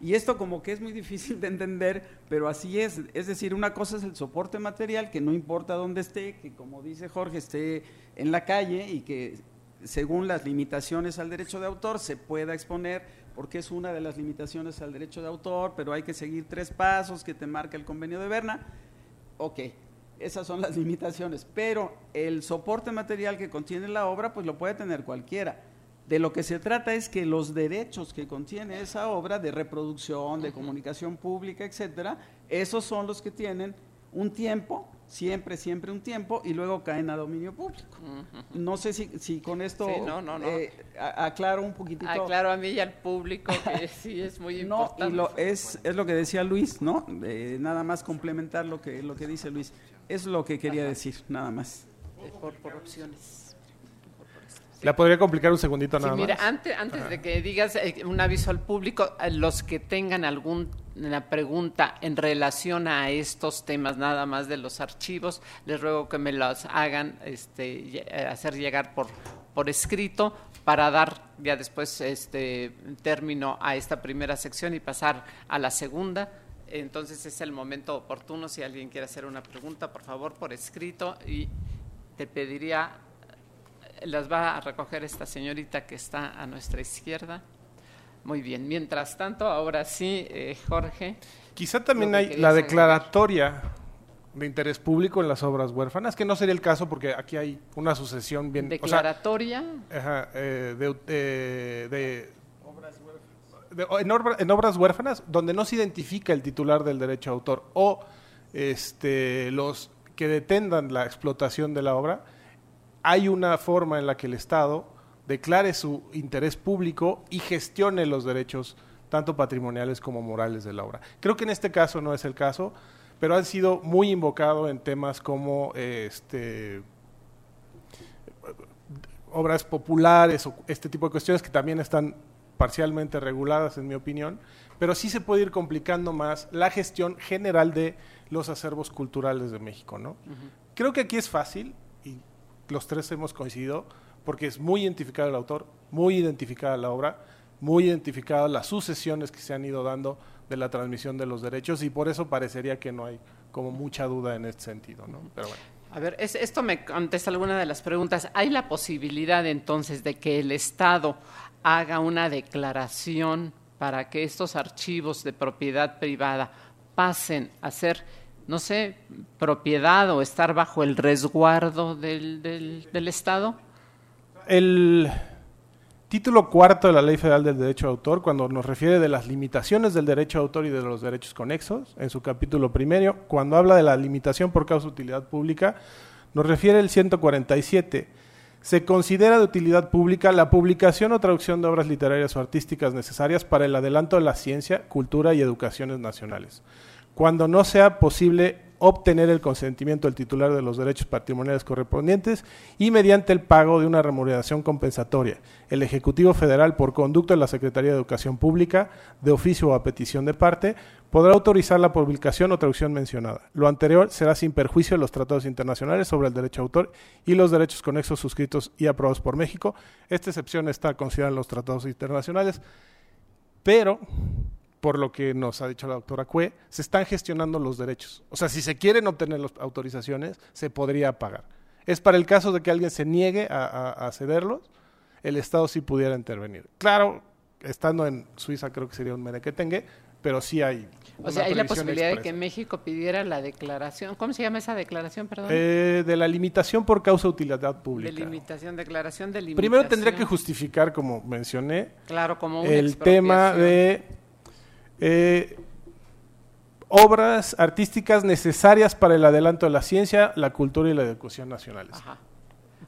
Y esto como que es muy difícil de entender, pero así es. Es decir, una cosa es el soporte material, que no importa dónde esté, que como dice Jorge, esté en la calle y que según las limitaciones al derecho de autor se pueda exponer porque es una de las limitaciones al derecho de autor, pero hay que seguir tres pasos que te marca el convenio de Berna. Ok, esas son las <laughs> limitaciones, pero el soporte material que contiene la obra, pues lo puede tener cualquiera. De lo que se trata es que los derechos que contiene esa obra de reproducción, de comunicación pública, etcétera, esos son los que tienen un tiempo siempre, siempre un tiempo y luego caen a dominio público. No sé si, si con esto eh, aclaro un poquitito. Aclaro a mí y al público que <laughs> sí es muy importante. No, y lo, es, es lo que decía Luis, ¿no? nada más complementar lo que, lo que dice Luis. Es lo que quería decir, nada más. Por, por opciones. ¿La podría complicar un segundito nada mira, antes, antes de que digas eh, un aviso al público, los que tengan alguna pregunta en relación a estos temas, nada más de los archivos, les ruego que me los hagan este, hacer llegar por, por escrito para dar ya después este término a esta primera sección y pasar a la segunda. Entonces es el momento oportuno. Si alguien quiere hacer una pregunta, por favor, por escrito y te pediría las va a recoger esta señorita que está a nuestra izquierda. Muy bien, mientras tanto, ahora sí, eh, Jorge. Quizá también hay la declaratoria de interés público en las obras huérfanas, que no sería el caso porque aquí hay una sucesión bien... ¿Declaratoria? Eh, de, en, obras huérfanas donde no se identifica el titular del derecho a autor o este, los que detendan la explotación de la obra, hay una forma en la que el Estado declare su interés público y gestione los derechos tanto patrimoniales como morales de la obra. Creo que en este caso no es el caso, pero han sido muy invocados en temas como este, obras populares o este tipo de cuestiones que también están parcialmente reguladas, en mi opinión, pero sí se puede ir complicando más la gestión general de los acervos culturales de México. ¿no? Creo que aquí es fácil, los tres hemos coincidido porque es muy identificado el autor, muy identificada la obra, muy identificadas las sucesiones que se han ido dando de la transmisión de los derechos y por eso parecería que no hay como mucha duda en este sentido, ¿no? Pero bueno. A ver, esto me contesta alguna de las preguntas. ¿Hay la posibilidad entonces de que el Estado haga una declaración para que estos archivos de propiedad privada pasen a ser no sé, propiedad o estar bajo el resguardo del, del, Estado? El título cuarto de la Ley Federal del Derecho de Autor, cuando nos refiere de las limitaciones del derecho de autor y de los derechos conexos, en su capítulo primero, cuando habla de la limitación por causa de utilidad pública, nos refiere el 147. se considera de utilidad pública la publicación o traducción de obras literarias o artísticas necesarias para el adelanto de la ciencia, cultura y educaciones nacionales. Cuando no sea posible obtener el consentimiento del titular de los derechos patrimoniales correspondientes y mediante el pago de una remuneración compensatoria. El Ejecutivo Federal, por conducto de la Secretaría de Educación Pública, de oficio o a petición de parte, podrá autorizar la publicación o traducción mencionada. Lo anterior será sin perjuicio de los tratados internacionales sobre el derecho de autor y los derechos conexos suscritos y aprobados por México. Esta excepción está considerada en los tratados internacionales, pero por lo que nos ha dicho la doctora Cue, se están gestionando los derechos. O sea, si se quieren obtener las autorizaciones, se podría pagar. Es para el caso de que alguien se niegue a, cederlos, el Estado sí pudiera intervenir. Claro, estando en Suiza creo que sería un merequetengue, pero sí hay. O sea, hay la posibilidad de que México pidiera la declaración. ¿Cómo se llama esa declaración, perdón? Eh, de la limitación por causa de utilidad pública. De limitación, declaración de limitación. Primero tendría que justificar, como mencioné, claro, como el tema de eh, obras artísticas necesarias para el adelanto de la ciencia, la cultura y la educación nacionales.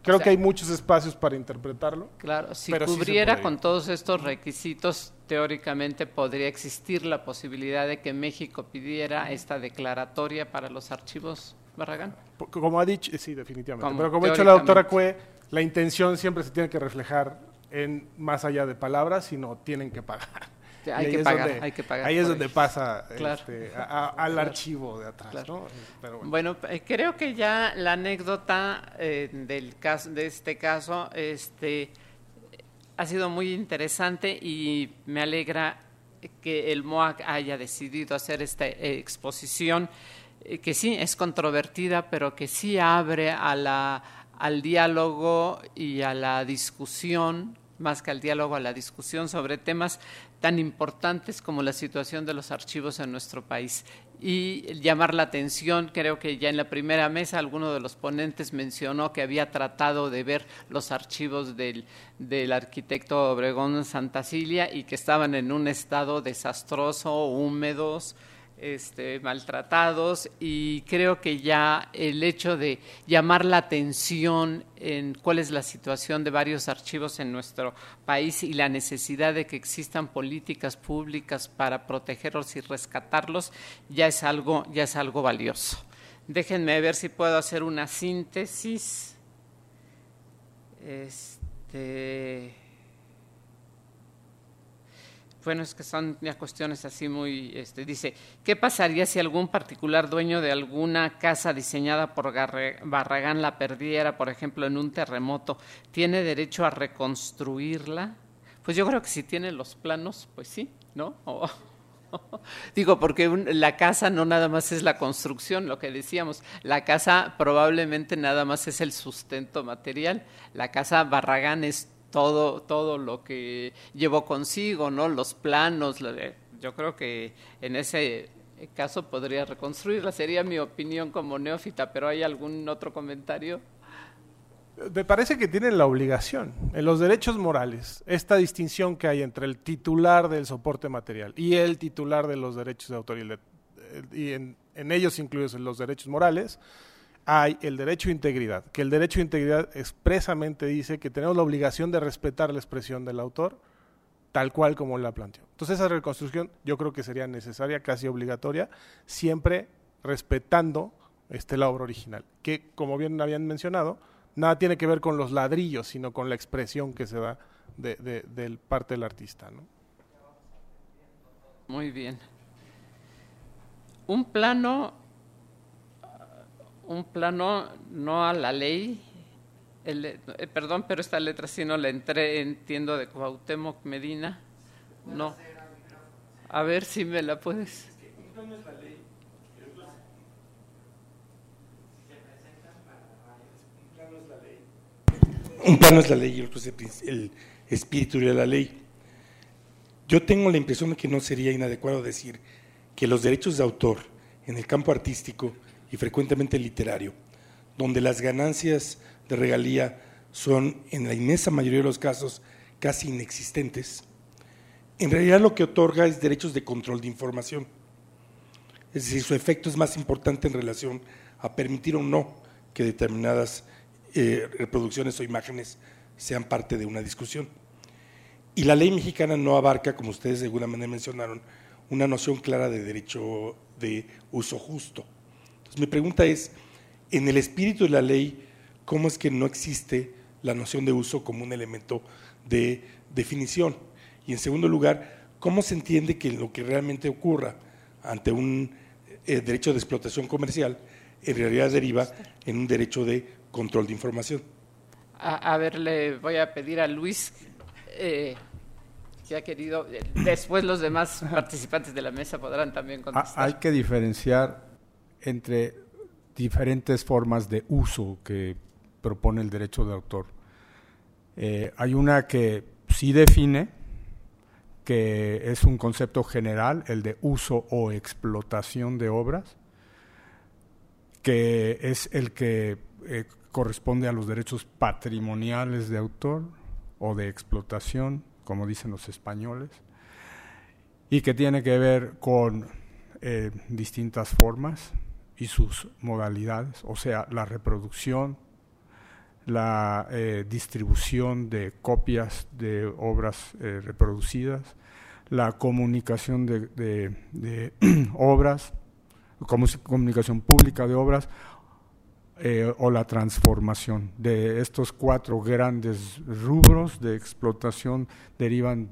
Creo que hay muchos espacios para interpretarlo. Claro, si cubriera con todos estos requisitos, teóricamente podría existir la posibilidad de que México pidiera esta declaratoria para los archivos, Barragán. Como ha dicho, sí, definitivamente. Pero como ha dicho la doctora Cue, la intención siempre se tiene que reflejar en más allá de palabras, sino tienen que pagar. Hay que, pagar, hay que pagar. Ahí es donde pasa este, al archivo de atrás. bueno. Eh, creo que ya la anécdota eh, del caso, de este caso este, ha sido muy interesante y me alegra que el MOAC haya decidido hacer esta eh, exposición, que sí es controvertida, pero que sí abre a la, al diálogo y a la discusión más que al diálogo, a la discusión sobre temas tan importantes como la situación de los archivos en nuestro país. Y llamar la atención, creo que ya en la primera mesa alguno de los ponentes mencionó que había tratado de ver los archivos del, del arquitecto Obregón Santacilia y que estaban en un estado desastroso, húmedos, este, maltratados y creo que ya el hecho de llamar la atención en cuál es la situación de varios archivos en nuestro país y la necesidad de que existan políticas públicas para protegerlos y rescatarlos ya es algo ya es algo valioso. Déjenme ver si puedo hacer una síntesis. Este bueno, es que son ya cuestiones así muy, este, dice, ¿qué pasaría si algún particular dueño de alguna casa diseñada por Barragán la perdiera, por ejemplo, en un terremoto? ¿Tiene derecho a reconstruirla? Pues yo creo que si tiene los planos, pues sí, ¿no? <laughs> digo, porque la casa no nada más es la construcción, lo que decíamos, la casa probablemente nada más es el sustento material, la casa Barragán es todo, todo lo que llevó consigo, ¿no? Los planos, yo creo que en ese caso podría reconstruirla, sería mi opinión como neófita, pero ¿hay algún otro comentario? Me parece que tienen la obligación, en los derechos morales, esta distinción que hay entre el titular del soporte material y el titular de los derechos de autor y, en, en ellos incluidos los derechos morales, hay el derecho a integridad, que el derecho a integridad expresamente dice que tenemos la obligación de respetar la expresión del autor tal cual como la planteó. Entonces esa reconstrucción yo creo que sería necesaria, casi obligatoria, siempre respetando este, la obra original, que como bien habían mencionado, nada tiene que ver con los ladrillos, sino con la expresión que se da de, parte del artista. ¿no? Muy bien. Un plano un plano no a la ley. Eh, perdón, pero esta letra sí no la entré, entiendo de Cuauhtémoc Medina. No. A ver si me la puedes. Un plano es la ley y otro es el espíritu de la ley. Yo tengo la impresión de que no sería inadecuado decir que los derechos de autor en el campo artístico y frecuentemente literario, donde las ganancias de regalía son, en la inmensa mayoría de los casos, casi inexistentes, en realidad lo que otorga es derechos de control de información. Es decir, su efecto es más importante en relación a permitir o no que determinadas eh, reproducciones o imágenes sean parte de una discusión. Y la ley mexicana no abarca, como ustedes de alguna manera mencionaron, una noción clara de derecho de uso justo. Entonces, mi pregunta es, en el espíritu de la ley, ¿cómo es que no existe la noción de uso como un elemento de definición? Y en segundo lugar, ¿cómo se entiende que lo que realmente ocurra ante un eh, derecho de explotación comercial en realidad deriva en un derecho de control de información? A, ver, le voy a pedir a Luis eh, que ha querido. Eh, después los demás participantes de la mesa podrán también ah, contestar. Hay que diferenciar entre diferentes formas de uso que propone el derecho de autor. Eh, hay una que sí define, que es un concepto general, el de uso o explotación de obras, que es el que eh, corresponde a los derechos patrimoniales de autor o de explotación, como dicen los españoles, y que tiene que ver con eh, distintas formas y sus modalidades, o sea, la reproducción, la eh, distribución de copias de obras eh, reproducidas, la comunicación de, de <clears throat> obras, comunicación pública de obras eh, o la transformación. De estos cuatro grandes rubros de explotación derivan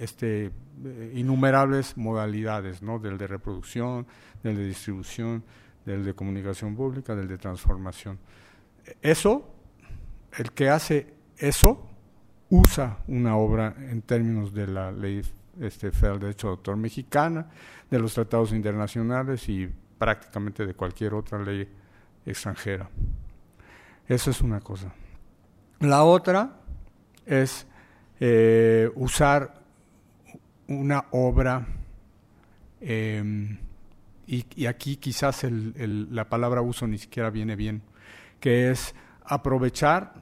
este, eh, innumerables modalidades, ¿no? del de reproducción, del de distribución, del de comunicación pública, del de transformación. Eso, el que hace eso, usa una obra en términos de la ley este, federal de derecho de autor mexicana, de los tratados internacionales y prácticamente de cualquier otra ley extranjera. Eso es una cosa. La otra es eh, usar una obra, em, y, aquí quizás la palabra uso ni siquiera viene bien, que es aprovechar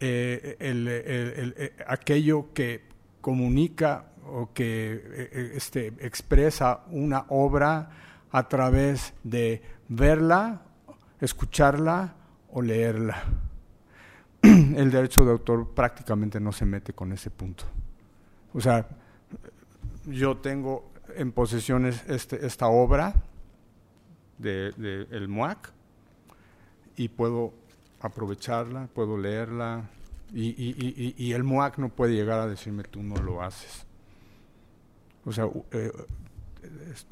eh, eh, aquello que comunica o que este, expresa una obra a través de verla escucharla o leerla. <clears throat> El derecho de autor prácticamente no se mete con ese punto. O sea, yo tengo en posesión este, esta obra de, el MUAC y puedo aprovecharla, puedo leerla y, y, el MUAC no puede llegar a decirme tú no lo haces. O sea, eh,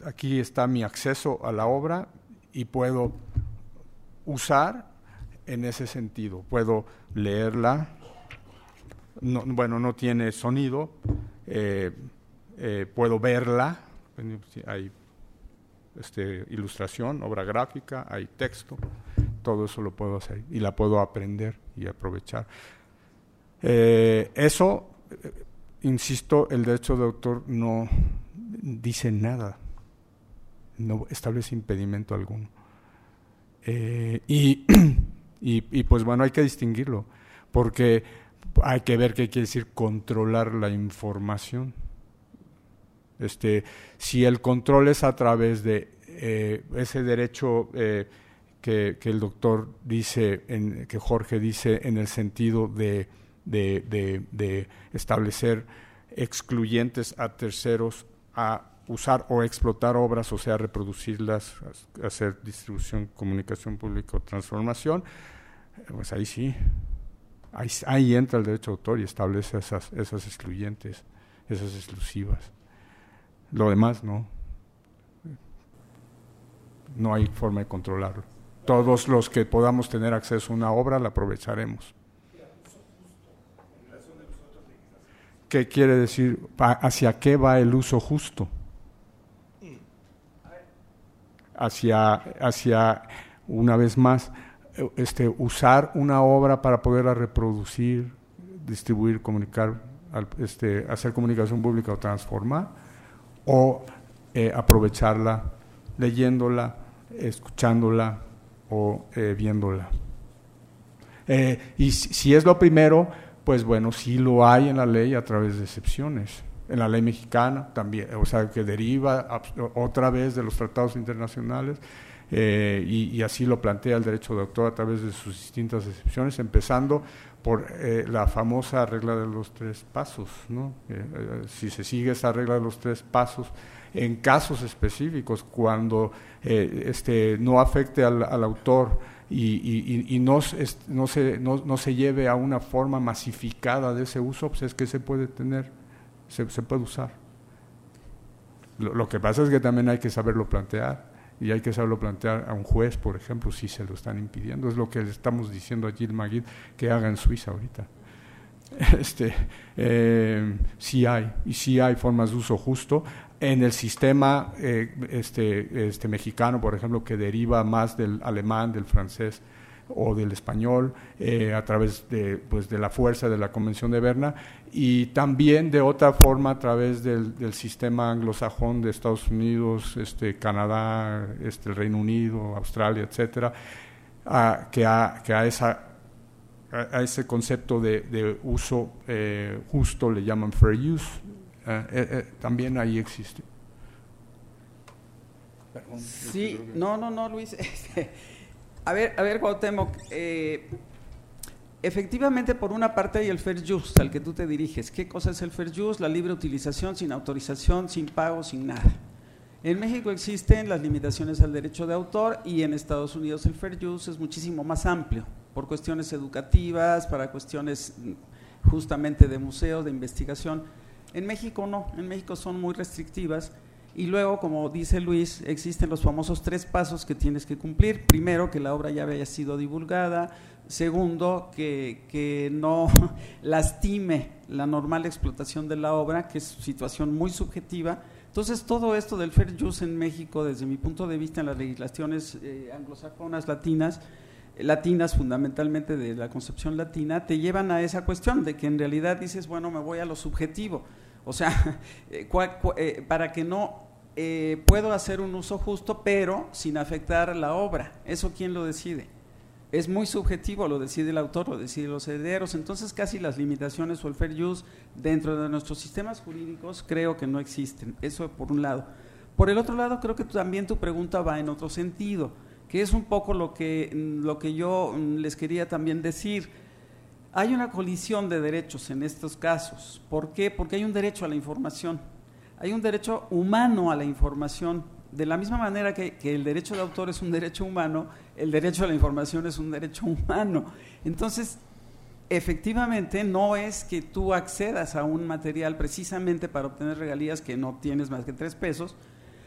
aquí está mi acceso a la obra y puedo usar en ese sentido. Puedo leerla, bueno, no tiene sonido, eh, eh, puedo verla, hay este, ilustración, obra gráfica, hay texto, todo eso lo puedo hacer y la puedo aprender y aprovechar. Eh, eso, insisto, el derecho de autor no dice nada, no establece impedimento alguno. Eh, <clears throat> y, y, pues bueno, hay que distinguirlo, porque hay que ver qué quiere decir controlar la información. Este, si el control es a través de eh, ese derecho eh, que, que, el doctor dice, en, que Jorge dice en el sentido de, de, de establecer excluyentes a terceros a usar o explotar obras, o sea, reproducirlas, hacer distribución, comunicación pública o transformación, pues ahí sí, ahí, entra el derecho de autor y establece esas, esas excluyentes, esas exclusivas. Lo demás no. No hay forma de controlarlo. Todos los que podamos tener acceso a una obra la aprovecharemos. ¿Qué quiere decir? ¿Hacia qué va el uso justo? hacia, hacia una vez más, este, usar una obra para poderla reproducir, distribuir, comunicar, este, hacer comunicación pública o transformar, o eh, aprovecharla leyéndola, escuchándola o eh, viéndola. Eh, y si, es lo primero, pues bueno, sí lo hay en la ley a través de excepciones en la ley mexicana también, o sea, que deriva otra vez de los tratados internacionales, y, así lo plantea el derecho de autor a través de sus distintas excepciones, empezando por eh, la famosa regla de los tres pasos. ¿no? si se sigue esa regla de los tres pasos, en casos específicos, cuando este, no afecte al, autor y, no, no, se, no, se lleve a una forma masificada de ese uso, pues es que se puede tener, se, se puede usar. Lo, que pasa es que también hay que saberlo plantear y hay que saberlo plantear a un juez, por ejemplo, si se lo están impidiendo. Es lo que le estamos diciendo a Gil Maguid que haga en Suiza ahorita. <laughs> Este, eh, sí hay, y sí hay formas de uso justo. En el sistema eh, este, este mexicano, por ejemplo, que deriva más del alemán, del francés, o del español eh, a través de, pues, de la fuerza de la Convención de Berna y también de otra forma a través del, del sistema anglosajón de Estados Unidos, este, Canadá, este, el Reino Unido, Australia, etcétera, a, que, a, que a, esa, a, ese concepto de, de uso eh, justo le llaman fair use, eh, también ahí existe. Sí, no, no, no, Luis. <laughs> A ver, a ver, Cuauhtémoc, eh, efectivamente, por una parte hay el fair use al que tú te diriges. ¿Qué cosa es el fair use? La libre utilización sin autorización, sin pago, sin nada. En México existen las limitaciones al derecho de autor y en Estados Unidos el fair use es muchísimo más amplio, por cuestiones educativas, para cuestiones mm, justamente de museos, de investigación. En México no, en México son muy restrictivas y luego, como dice Luis, existen los famosos tres pasos que tienes que cumplir. Primero, que la obra ya haya sido divulgada. Segundo, que, que no <laughs> lastime la normal explotación de la obra, que es situación muy subjetiva. Entonces, todo esto del fair use en México, desde mi punto de vista en las legislaciones eh, anglosajonas, latinas, latinas fundamentalmente de la concepción latina, te llevan a esa cuestión de que en realidad dices, bueno, me voy a lo subjetivo o sea, <laughs> eh, eh, para que no eh, puedo hacer un uso justo, pero sin afectar la obra. ¿Eso quién lo decide? Es muy subjetivo, lo decide el autor, lo deciden los herederos. Entonces, casi las limitaciones o el fair use dentro de nuestros sistemas jurídicos creo que no existen. Eso por un lado. Por el otro lado, creo que también tu pregunta va en otro sentido, que es un poco lo que, lo que yo mm, les quería también decir hay una colisión de derechos en estos casos. ¿Por qué? Porque hay un derecho a la información. Hay un derecho humano a la información. De la misma manera que, el derecho de autor es un derecho humano, el derecho a la información es un derecho humano. Entonces, efectivamente, no es que tú accedas a un material precisamente para obtener regalías que no tienes más que tres pesos,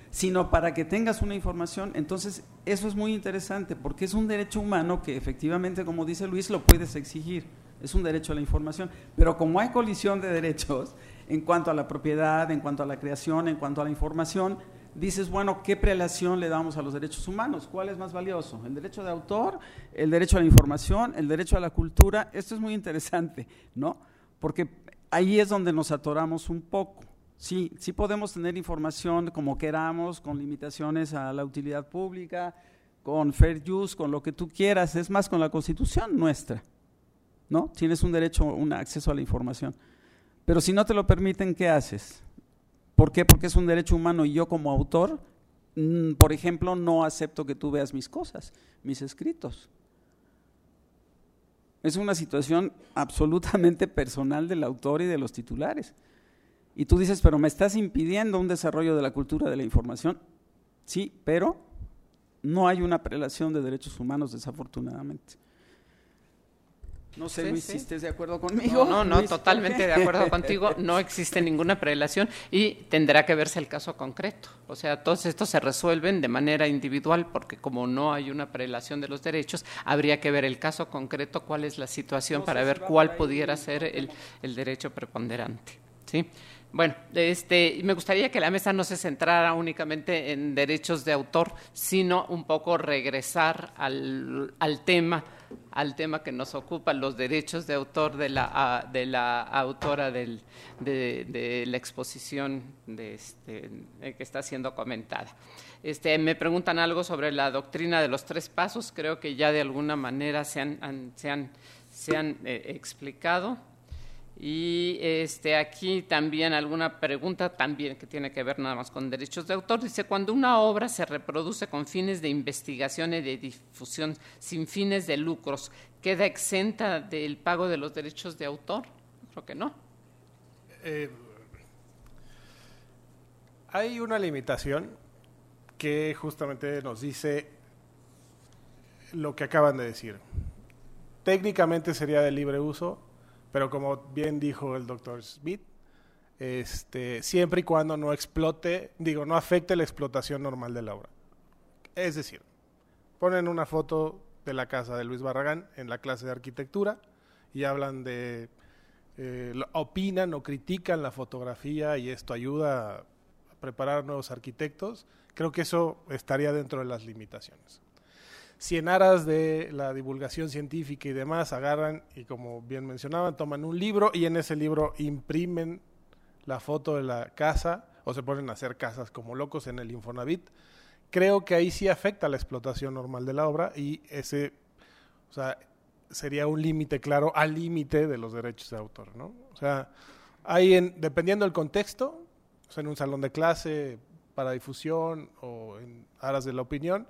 sino para que tengas una información. Entonces, eso es muy interesante porque es un derecho humano que efectivamente, como dice Luis, lo puedes exigir es un derecho a la información. Pero como hay colisión de derechos en cuanto a la propiedad, en cuanto a la creación, en cuanto a la información, dices, bueno, ¿qué prelación le damos a los derechos humanos? ¿Cuál es más valioso? ¿El derecho de autor? ¿El derecho a la información? ¿El derecho a la cultura? Esto es muy interesante, ¿no? Porque ahí es donde nos atoramos un poco. Sí, sí podemos tener información como queramos, con limitaciones a la utilidad pública, con fair use, con lo que tú quieras, es más con la constitución nuestra. ¿No? Tienes un derecho, un acceso a la información. Pero si no te lo permiten, ¿qué haces? ¿Por qué? Porque es un derecho humano y yo como autor, mm, por ejemplo, no acepto que tú veas mis cosas, mis escritos. Es una situación absolutamente personal del autor y de los titulares. Y tú dices, pero me estás impidiendo un desarrollo de la cultura de la información. Sí, pero no hay una prelación de derechos humanos, desafortunadamente. No sé, Luis, si estés de acuerdo conmigo. No, no, totalmente de acuerdo <laughs> contigo. No existe ninguna prelación y tendrá que verse el caso concreto. O sea, todos estos se resuelven de manera individual porque como no hay una prelación de los derechos, habría que ver el caso concreto, cuál es la situación para ver cuál pudiera ser el, el derecho preponderante. ¿sí? Bueno, este, me gustaría que la mesa no se centrara únicamente en derechos de autor, sino un poco regresar al, al tema al tema que nos ocupa, los derechos de autor de la, de la autora del, de, la exposición de este, que está siendo comentada. Este, me preguntan algo sobre la doctrina de los tres pasos, creo que ya de alguna manera se han, se han, se han eh, explicado. Y este, aquí también alguna pregunta también que tiene que ver nada más con derechos de autor. Dice, cuando una obra se reproduce con fines de investigación y de difusión sin fines de lucros, ¿queda exenta del pago de los derechos de autor? Creo que no. Eh, hay una limitación que justamente nos dice lo que acaban de decir. Técnicamente sería de libre uso, pero como bien dijo el doctor Smith, este, siempre y cuando no explote, digo, no afecte la explotación normal de la obra. Es decir, ponen una foto de la casa de Luis Barragán en la clase de arquitectura y hablan de, eh, opinan o critican la fotografía y esto ayuda a preparar nuevos arquitectos, creo que eso estaría dentro de las limitaciones si en aras de la divulgación científica y demás agarran y como bien mencionaban, toman un libro y en ese libro imprimen la foto de la casa o se ponen a hacer casas como locos en el Infonavit, creo que ahí sí afecta la explotación normal de la obra y ese, o sea, sería un límite claro al límite de los derechos de autor, ¿no? O sea, hay en, dependiendo del contexto, en un salón de clase para difusión o en aras de la opinión,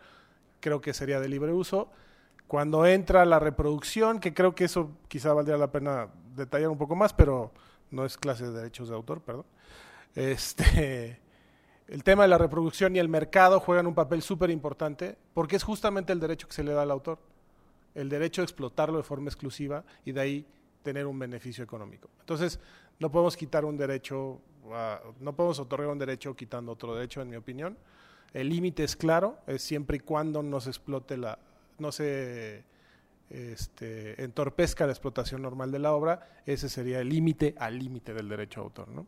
creo que sería de libre uso. Cuando entra la reproducción, que creo que eso quizá valdría la pena detallar un poco más, pero no es clase de derechos de autor, perdón. Este, <laughs> el tema de la reproducción y el mercado juegan un papel súper importante porque es justamente el derecho que se le da al autor, el derecho a explotarlo de forma exclusiva y de ahí tener un beneficio económico. Entonces, no podemos quitar un derecho, no podemos otorgar un derecho quitando otro derecho, en mi opinión. El límite es claro, es siempre y cuando no se explote la, no se este, entorpezca la explotación normal de la obra, ese sería el límite al límite del derecho a autor, ¿no?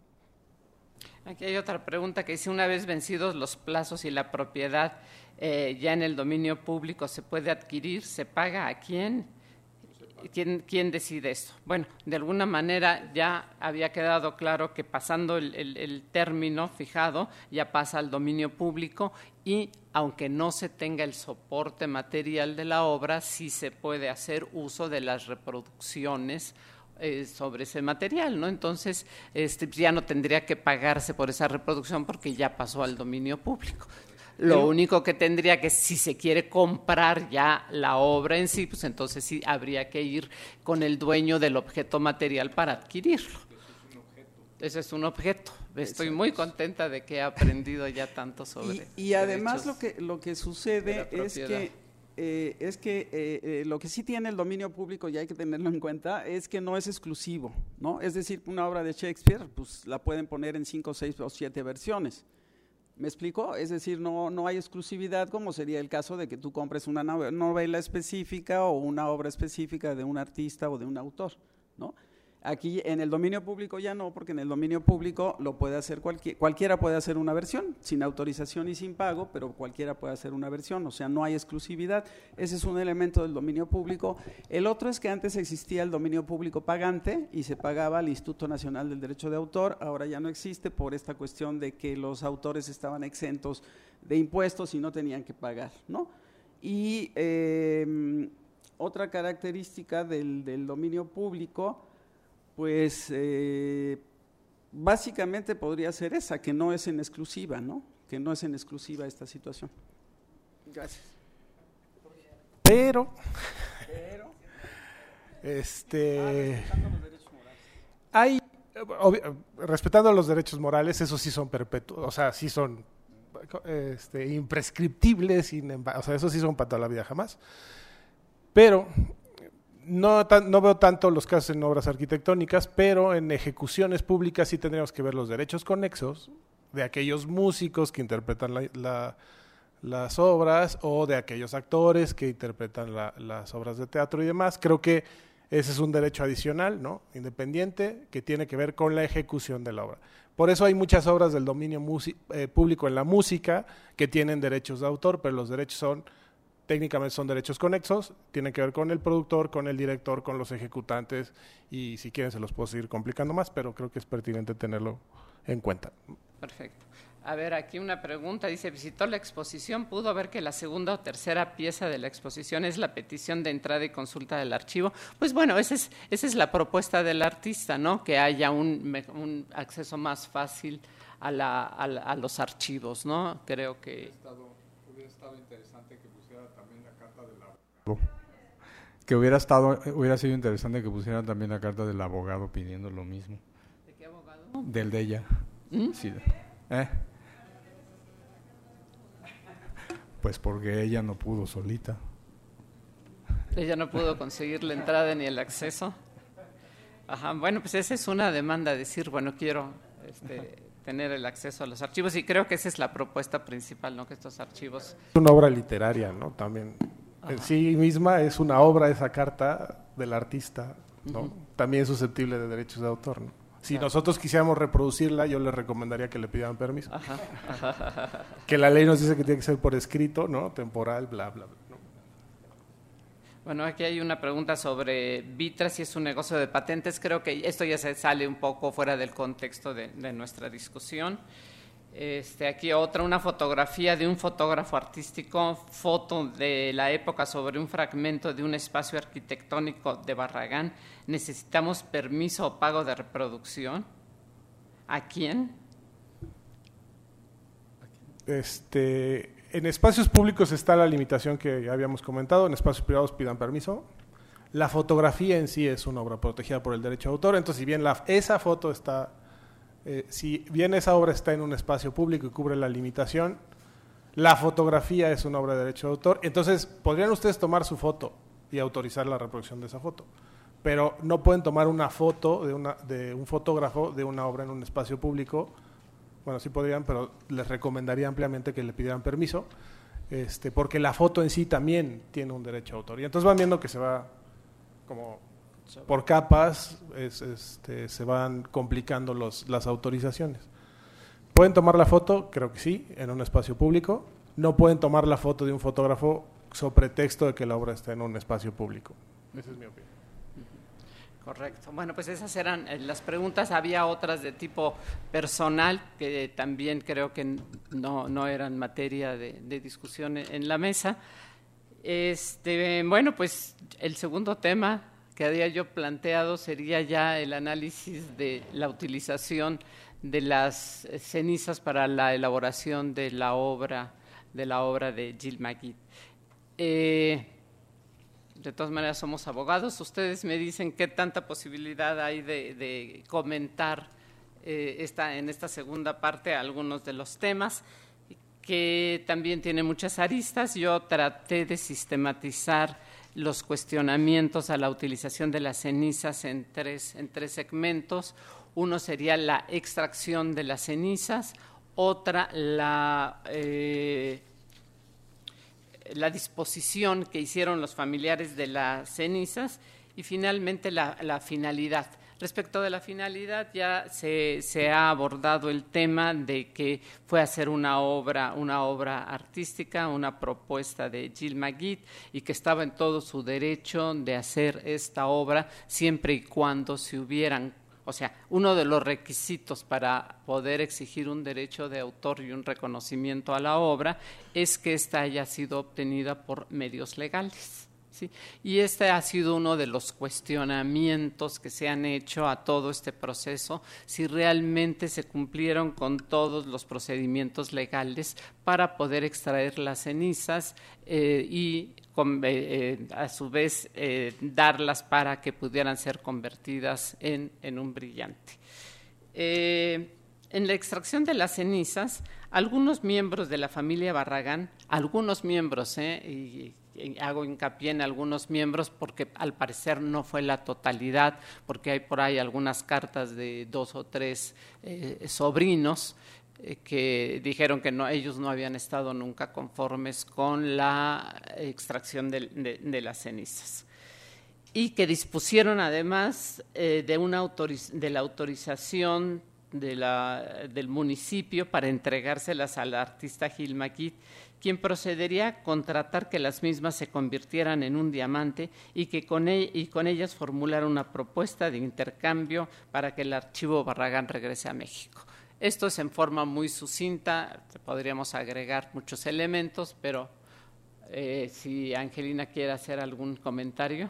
Aquí hay otra pregunta que dice, una vez vencidos los plazos y la propiedad eh, ya en el dominio público, ¿se puede adquirir? ¿Se paga a quién? ¿Quién, ¿Quién, decide esto? Bueno, de alguna manera ya había quedado claro que pasando el, término fijado ya pasa al dominio público y aunque no se tenga el soporte material de la obra, sí se puede hacer uso de las reproducciones eh, sobre ese material, ¿no? Entonces, este, ya no tendría que pagarse por esa reproducción porque ya pasó al dominio público. Lo único que tendría que, si se quiere comprar ya la obra en sí, pues entonces sí habría que ir con el dueño del objeto material para adquirirlo. Ese es un objeto. Estoy muy contenta de que he aprendido ya tanto sobre. Y, y además lo que lo que sucede es que eh, es que eh, eh, lo que sí tiene el dominio público y hay que tenerlo en cuenta es que no es exclusivo, ¿no? Es decir, una obra de Shakespeare, pues la pueden poner en cinco, seis o siete versiones. ¿Me explico? Es decir, no, no hay exclusividad como sería el caso de que tú compres una novela específica o una obra específica de un artista o de un autor, ¿no? Aquí en el dominio público ya no, porque en el dominio público lo puede hacer cualquiera, cualquiera puede hacer una versión, sin autorización y sin pago, pero cualquiera puede hacer una versión, o sea, no hay exclusividad. Ese es un elemento del dominio público. El otro es que antes existía el dominio público pagante y se pagaba al Instituto Nacional del Derecho de Autor, ahora ya no existe por esta cuestión de que los autores estaban exentos de impuestos y no tenían que pagar, ¿no? Y eh, otra característica del dominio público pues eh, básicamente podría ser esa, que no es en exclusiva, ¿no? Que no es en exclusiva esta situación. Gracias. Pero, Pero este, hay, respetando los derechos morales, esos sí son perpetuos, o sea, sí son este, imprescriptibles, o sea, esos sí son para toda la vida jamás. Pero no, no veo tanto los casos en obras arquitectónicas, pero en ejecuciones públicas sí tendríamos que ver los derechos conexos de aquellos músicos que interpretan las obras o de aquellos actores que interpretan las obras de teatro y demás. Creo que ese es un derecho adicional, ¿no? Independiente, que tiene que ver con la ejecución de la obra. Por eso hay muchas obras del dominio eh, público en la música que tienen derechos de autor, pero los derechos son técnicamente son derechos conexos, tienen que ver con el productor, con el director, con los ejecutantes y si quieren se los puedo seguir complicando más, pero creo que es pertinente tenerlo en cuenta. Perfecto. A ver, aquí una pregunta. Dice, visitó la exposición, pudo ver que la segunda o tercera pieza de la exposición es la petición de entrada y consulta del archivo. Pues bueno, esa es, esa es la propuesta del artista, ¿no? Que haya un, acceso más fácil a, la, a, los archivos, ¿no? Creo que... Hubiera estado interesante que pusiera también la carta del abogado. Que hubiera, estado, hubiera sido interesante que pusiera también la carta del abogado pidiendo lo mismo. ¿De qué abogado? Del de ella. ¿Mm? Sí. ¿Eh? Pues porque ella no pudo solita. Ella no pudo conseguir la entrada ni el acceso. Ajá, bueno, pues esa es una demanda, decir, bueno, quiero este, tener el acceso a los archivos y creo que esa es la propuesta principal, ¿no? Que estos archivos... Es una obra literaria, ¿no? También en sí misma es una obra esa carta del artista, ¿no? También es susceptible de derechos de autor, ¿no? Si nosotros quisiéramos reproducirla, yo les recomendaría que le pidan permiso. que la ley nos dice que tiene que ser por escrito, ¿no? Temporal, bla, bla, bla. Bueno, aquí hay una pregunta sobre Vitra, si es un negocio de patentes. Creo que esto ya se sale un poco fuera del contexto de nuestra discusión. Este, aquí otra, una fotografía de un fotógrafo artístico, foto de la época sobre un fragmento de un espacio arquitectónico de Barragán. ¿Necesitamos permiso o pago de reproducción? ¿A quién? Este, en espacios públicos está la limitación que habíamos comentado, en espacios privados pidan permiso. La fotografía en sí es una obra protegida por el derecho de autor, entonces si bien la, esa foto está eh, si bien esa obra está en un espacio público y cubre la limitación, la fotografía es una obra de derecho de autor, entonces podrían ustedes tomar su foto y autorizar la reproducción de esa foto, pero no pueden tomar una foto de, una, de un fotógrafo de una obra en un espacio público, bueno, sí podrían, pero les recomendaría ampliamente que le pidieran permiso, este, porque la foto en sí también tiene un derecho de autor. Y entonces van viendo que se va como por capas este, se van complicando los, las autorizaciones. ¿Pueden tomar la foto? Creo que sí, en un espacio público. No pueden tomar la foto de un fotógrafo sobre texto de que la obra está en un espacio público. Esa es mi opinión. Correcto. Bueno, pues esas eran eh, las preguntas. Había otras de tipo personal que también creo que no, no eran materia de, de discusión en la mesa. Este, bueno, pues el segundo tema que había yo planteado sería ya el análisis de la utilización de las cenizas para la elaboración de la obra de la obra de Gilles Magui. Eh, de todas maneras somos abogados. Ustedes me dicen qué tanta posibilidad hay de, comentar eh, esta, en esta segunda parte algunos de los temas que también tiene muchas aristas. Yo traté de sistematizar los cuestionamientos a la utilización de las cenizas en tres, en tres segmentos. Uno sería la extracción de las cenizas, otra la, eh, la disposición que hicieron los familiares de las cenizas y finalmente la finalidad. Respecto de la finalidad, ya se, ha abordado el tema de que fue hacer una obra, una obra artística, una propuesta de Gilles Magui y que estaba en todo su derecho de hacer esta obra siempre y cuando se hubieran o sea, uno de los requisitos para poder exigir un derecho de autor y un reconocimiento a la obra es que ésta haya sido obtenida por medios legales. Y este ha sido uno de los cuestionamientos que se han hecho a todo este proceso, si realmente se cumplieron con todos los procedimientos legales para poder extraer las cenizas eh, y eh, eh, a su vez darlas para que pudieran ser convertidas en, un brillante. en la extracción de las cenizas, algunos miembros de la familia Barragán, algunos miembros, y hago hincapié en algunos miembros porque al parecer no fue la totalidad, porque hay por ahí algunas cartas de dos o tres eh, sobrinos eh, que dijeron que ellos no habían estado nunca conformes con la extracción de, las cenizas. Y que dispusieron además eh, de, una la autorización del municipio para entregárselas al artista Gil Maquit quien procedería a contratar que las mismas se convirtieran en un diamante y que con, e-, y con ellas formulara una propuesta de intercambio para que el archivo Barragán regrese a México. Esto es en forma muy sucinta, podríamos agregar muchos elementos, pero eh, si Angelina quiere hacer algún comentario.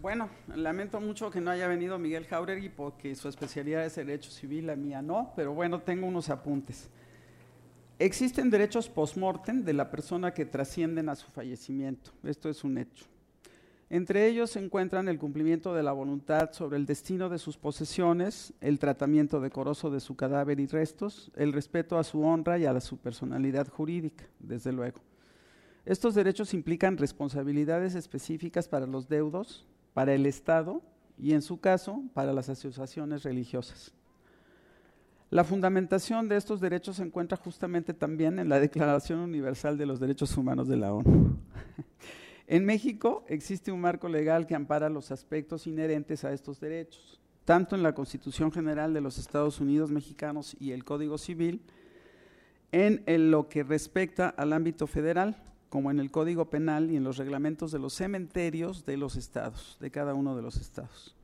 Bueno, lamento mucho que no haya venido Miguel Jauregui porque su especialidad es derecho civil, la mía no, pero bueno, tengo unos apuntes. Existen derechos post-mortem de la persona que trascienden a su fallecimiento. Esto es un hecho. Entre ellos se encuentran el cumplimiento de la voluntad sobre el destino de sus posesiones, el tratamiento decoroso de su cadáver y restos, el respeto a su honra y a su personalidad jurídica, desde luego. Estos derechos implican responsabilidades específicas para los deudos, para el Estado y, en su caso, para las asociaciones religiosas. La fundamentación de estos derechos se encuentra justamente también en la Declaración Universal de los Derechos Humanos de la ONU. <laughs> en México existe un marco legal que ampara los aspectos inherentes a estos derechos, tanto en la Constitución General de los Estados Unidos Mexicanos y el Código Civil, en, lo que respecta al ámbito federal, como en el Código Penal y en los reglamentos de los cementerios de los estados, de cada uno de los estados.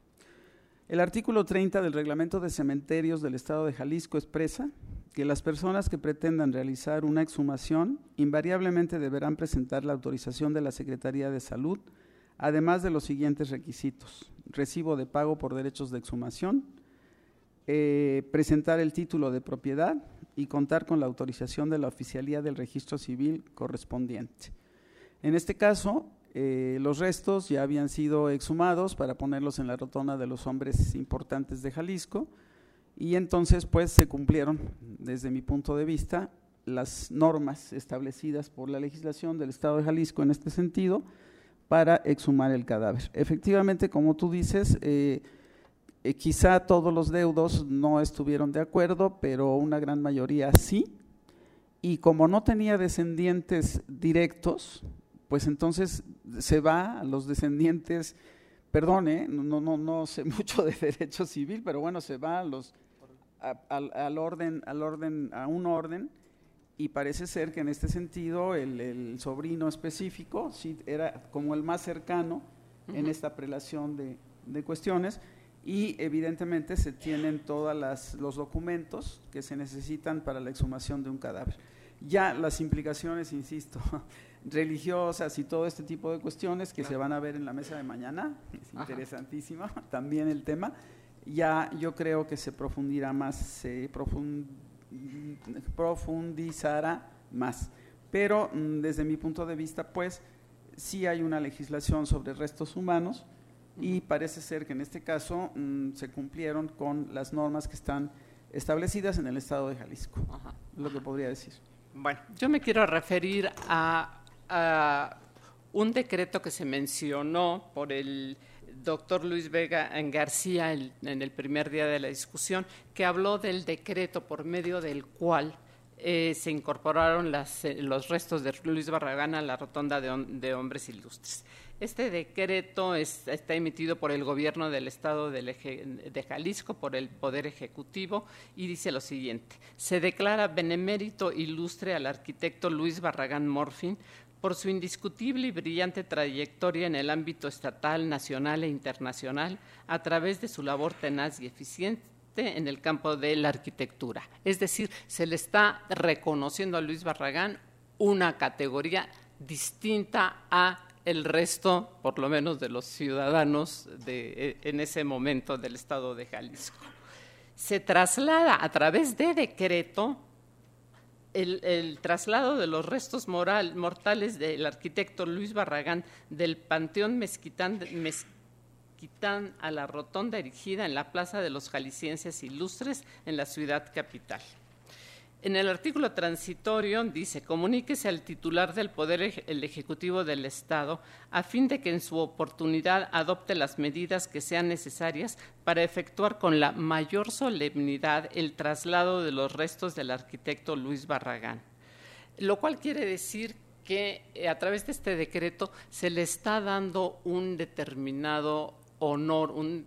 El artículo 30 del Reglamento de Cementerios del Estado de Jalisco expresa que las personas que pretendan realizar una exhumación invariablemente deberán presentar la autorización de la Secretaría de Salud, además de los siguientes requisitos. Recibo de pago por derechos de exhumación, eh, presentar el título de propiedad y contar con la autorización de la Oficialía del Registro Civil correspondiente. En este caso, eh, los restos ya habían sido exhumados para ponerlos en la rotonda de los hombres importantes de Jalisco y entonces pues se cumplieron, desde mi punto de vista, las normas establecidas por la legislación del Estado de Jalisco en este sentido para exhumar el cadáver. Efectivamente, como tú dices, eh, eh, quizá todos los deudos no estuvieron de acuerdo, pero una gran mayoría sí. Y como no tenía descendientes directos, pues entonces se va a los descendientes, perdone, no, no, no sé <laughs> mucho de derecho civil, pero bueno, se va a los, al, orden, al orden, a un orden, y parece ser que en este sentido el, sobrino específico sí, era como el más cercano en esta prelación de, de, cuestiones, y evidentemente se tienen todos los documentos que se necesitan para la exhumación de un cadáver. Ya las implicaciones, insisto, religiosas y todo este tipo de cuestiones que se van a ver en la mesa de mañana. Es interesantísimo <laughs> también el tema. Ya yo creo que se profundirá más, se profundizará más. Pero mm, desde mi punto de vista, pues, sí hay una legislación sobre restos humanos y parece ser que en este caso mm, se cumplieron con las normas que están establecidas en el estado de Jalisco. Lo que podría decir. Bueno, yo me quiero referir a un decreto que se mencionó por el doctor Luis Vega en García en el primer día de la discusión, que habló del decreto por medio del cual eh, se incorporaron eh, los restos de Luis Barragán a la rotonda de, hombres ilustres. Este decreto está emitido por el gobierno del estado de Jalisco, por el Poder Ejecutivo, y dice lo siguiente. Se declara benemérito ilustre al arquitecto Luis Barragán Morfin por su indiscutible y brillante trayectoria en el ámbito estatal, nacional e internacional a través de su labor tenaz y eficiente en el campo de la arquitectura. Es decir, se le está reconociendo a Luis Barragán una categoría distinta a el resto, por lo menos, de los ciudadanos de, en ese momento del estado de Jalisco. Se traslada a través de decreto el, traslado de los restos mortales del arquitecto Luis Barragán del Panteón Mezquitán, Mezquitán a la rotonda erigida en la Plaza de los Jaliscienses Ilustres en la ciudad capital. En el artículo transitorio dice, comuníquese al titular del Poder el Ejecutivo del Estado a fin de que en su oportunidad adopte las medidas que sean necesarias para efectuar con la mayor solemnidad el traslado de los restos del arquitecto Luis Barragán. Lo cual quiere decir que eh, a través de este decreto se le está dando un determinado honor, un,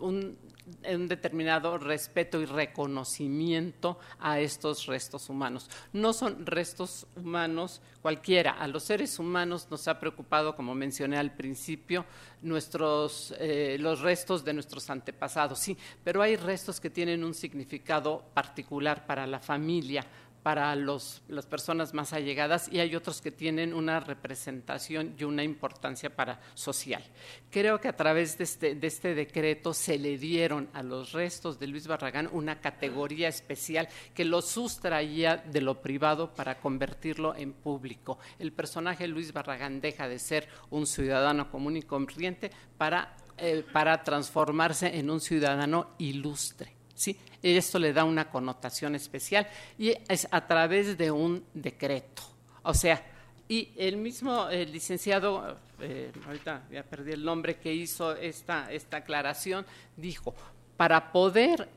un, determinado respeto y reconocimiento a estos restos humanos. No son restos humanos cualquiera. A los seres humanos nos ha preocupado, como mencioné al principio, nuestros, eh, los restos de nuestros antepasados, sí, pero hay restos que tienen un significado particular para la familia, para los, las personas más allegadas y hay otros que tienen una representación y una importancia para social. Creo que a través de este, de este decreto se le dieron a los restos de Luis Barragán una categoría especial que lo sustraía de lo privado para convertirlo en público. El personaje Luis Barragán deja de ser un ciudadano común y corriente para, eh, para transformarse en un ciudadano ilustre. ¿Sí? Esto le da una connotación especial y es a través de un decreto. O sea, y el mismo licenciado, eh, ahorita ya perdí el nombre, que hizo esta, esta aclaración, dijo, para poder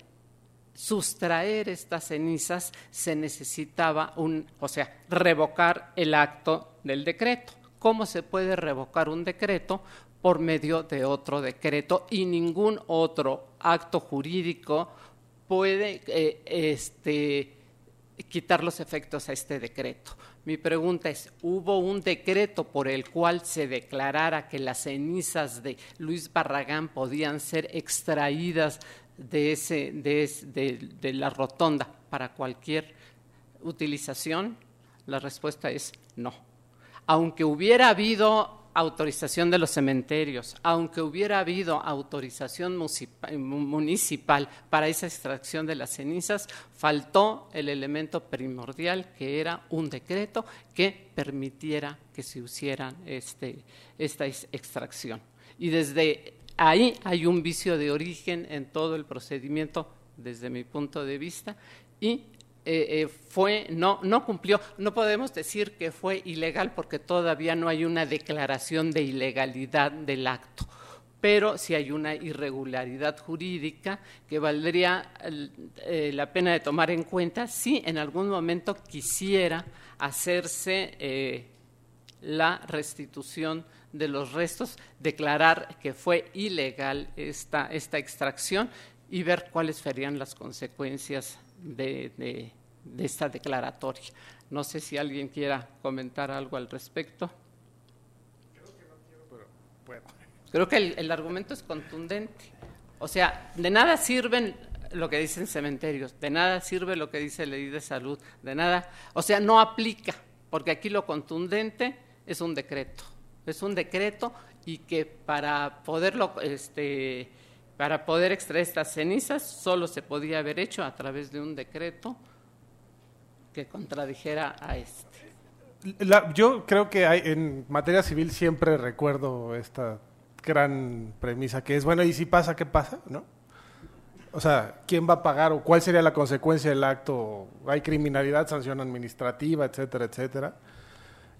sustraer estas cenizas se necesitaba un, o sea, revocar el acto del decreto. ¿Cómo se puede revocar un decreto? Por medio de otro decreto y ningún otro acto jurídico puede eh, este, quitar los efectos a este decreto. Mi pregunta es, ¿hubo un decreto por el cual se declarara que las cenizas de Luis Barragán podían ser extraídas de, ese, de la rotonda para cualquier utilización? La respuesta es no. Aunque hubiera habido autorización de los cementerios, aunque hubiera habido autorización municipal para esa extracción de las cenizas, faltó el elemento primordial que era un decreto que permitiera que se hiciera este, esta extracción. Y desde ahí hay un vicio de origen en todo el procedimiento desde mi punto de vista y eh, eh, fue, no, no cumplió. No podemos decir que fue ilegal porque todavía no hay una declaración de ilegalidad del acto, pero sí hay una irregularidad jurídica que valdría eh, la pena de tomar en cuenta si en algún momento quisiera hacerse la restitución de los restos, declarar que fue ilegal esta, esta extracción y ver cuáles serían las consecuencias de, esta declaratoria. No sé si alguien quiera comentar algo al respecto. Creo que el, argumento es contundente. O sea, de nada sirven lo que dicen cementerios, de nada sirve lo que dice ley de salud, de nada, o sea, no aplica, porque aquí lo contundente es un decreto, es un decreto y que para poderlo este, para poder extraer estas cenizas solo se podía haber hecho a través de un decreto que contradijera a este. yo creo que hay, en materia civil siempre recuerdo esta gran premisa que es, bueno, ¿y si pasa, qué pasa? ¿No? O sea, ¿quién va a pagar o cuál sería la consecuencia del acto? ¿Hay criminalidad, sanción administrativa, etcétera, etcétera?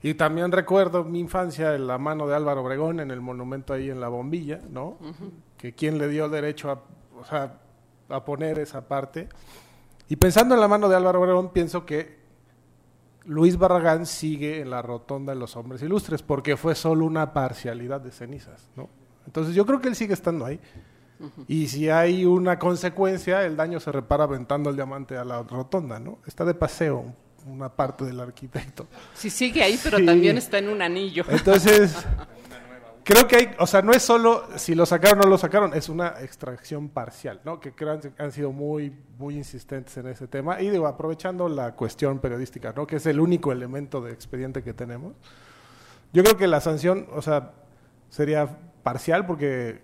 Y también recuerdo mi infancia en la mano de Álvaro Obregón en el monumento ahí en la bombilla, ¿no? Que quién le dio derecho a, o sea, a poner esa parte. Y pensando en la mano de Álvaro Obregón, pienso que Luis Barragán sigue en la rotonda de los hombres ilustres, porque fue solo una parcialidad de cenizas, ¿no? Entonces yo creo que él sigue estando ahí. Y si hay una consecuencia, el daño se repara aventando el diamante a la rotonda, ¿no? Está de paseo una parte del arquitecto. Sí, sigue ahí, pero también está en un anillo. Entonces, <laughs> creo que hay, o sea, no es solo si lo sacaron o no lo sacaron, es una extracción parcial, ¿no? Que creo han, han sido muy, muy insistentes en ese tema. Y digo, aprovechando la cuestión periodística, ¿no? Que es el único elemento de expediente que tenemos. Yo creo que la sanción, o sea, sería parcial porque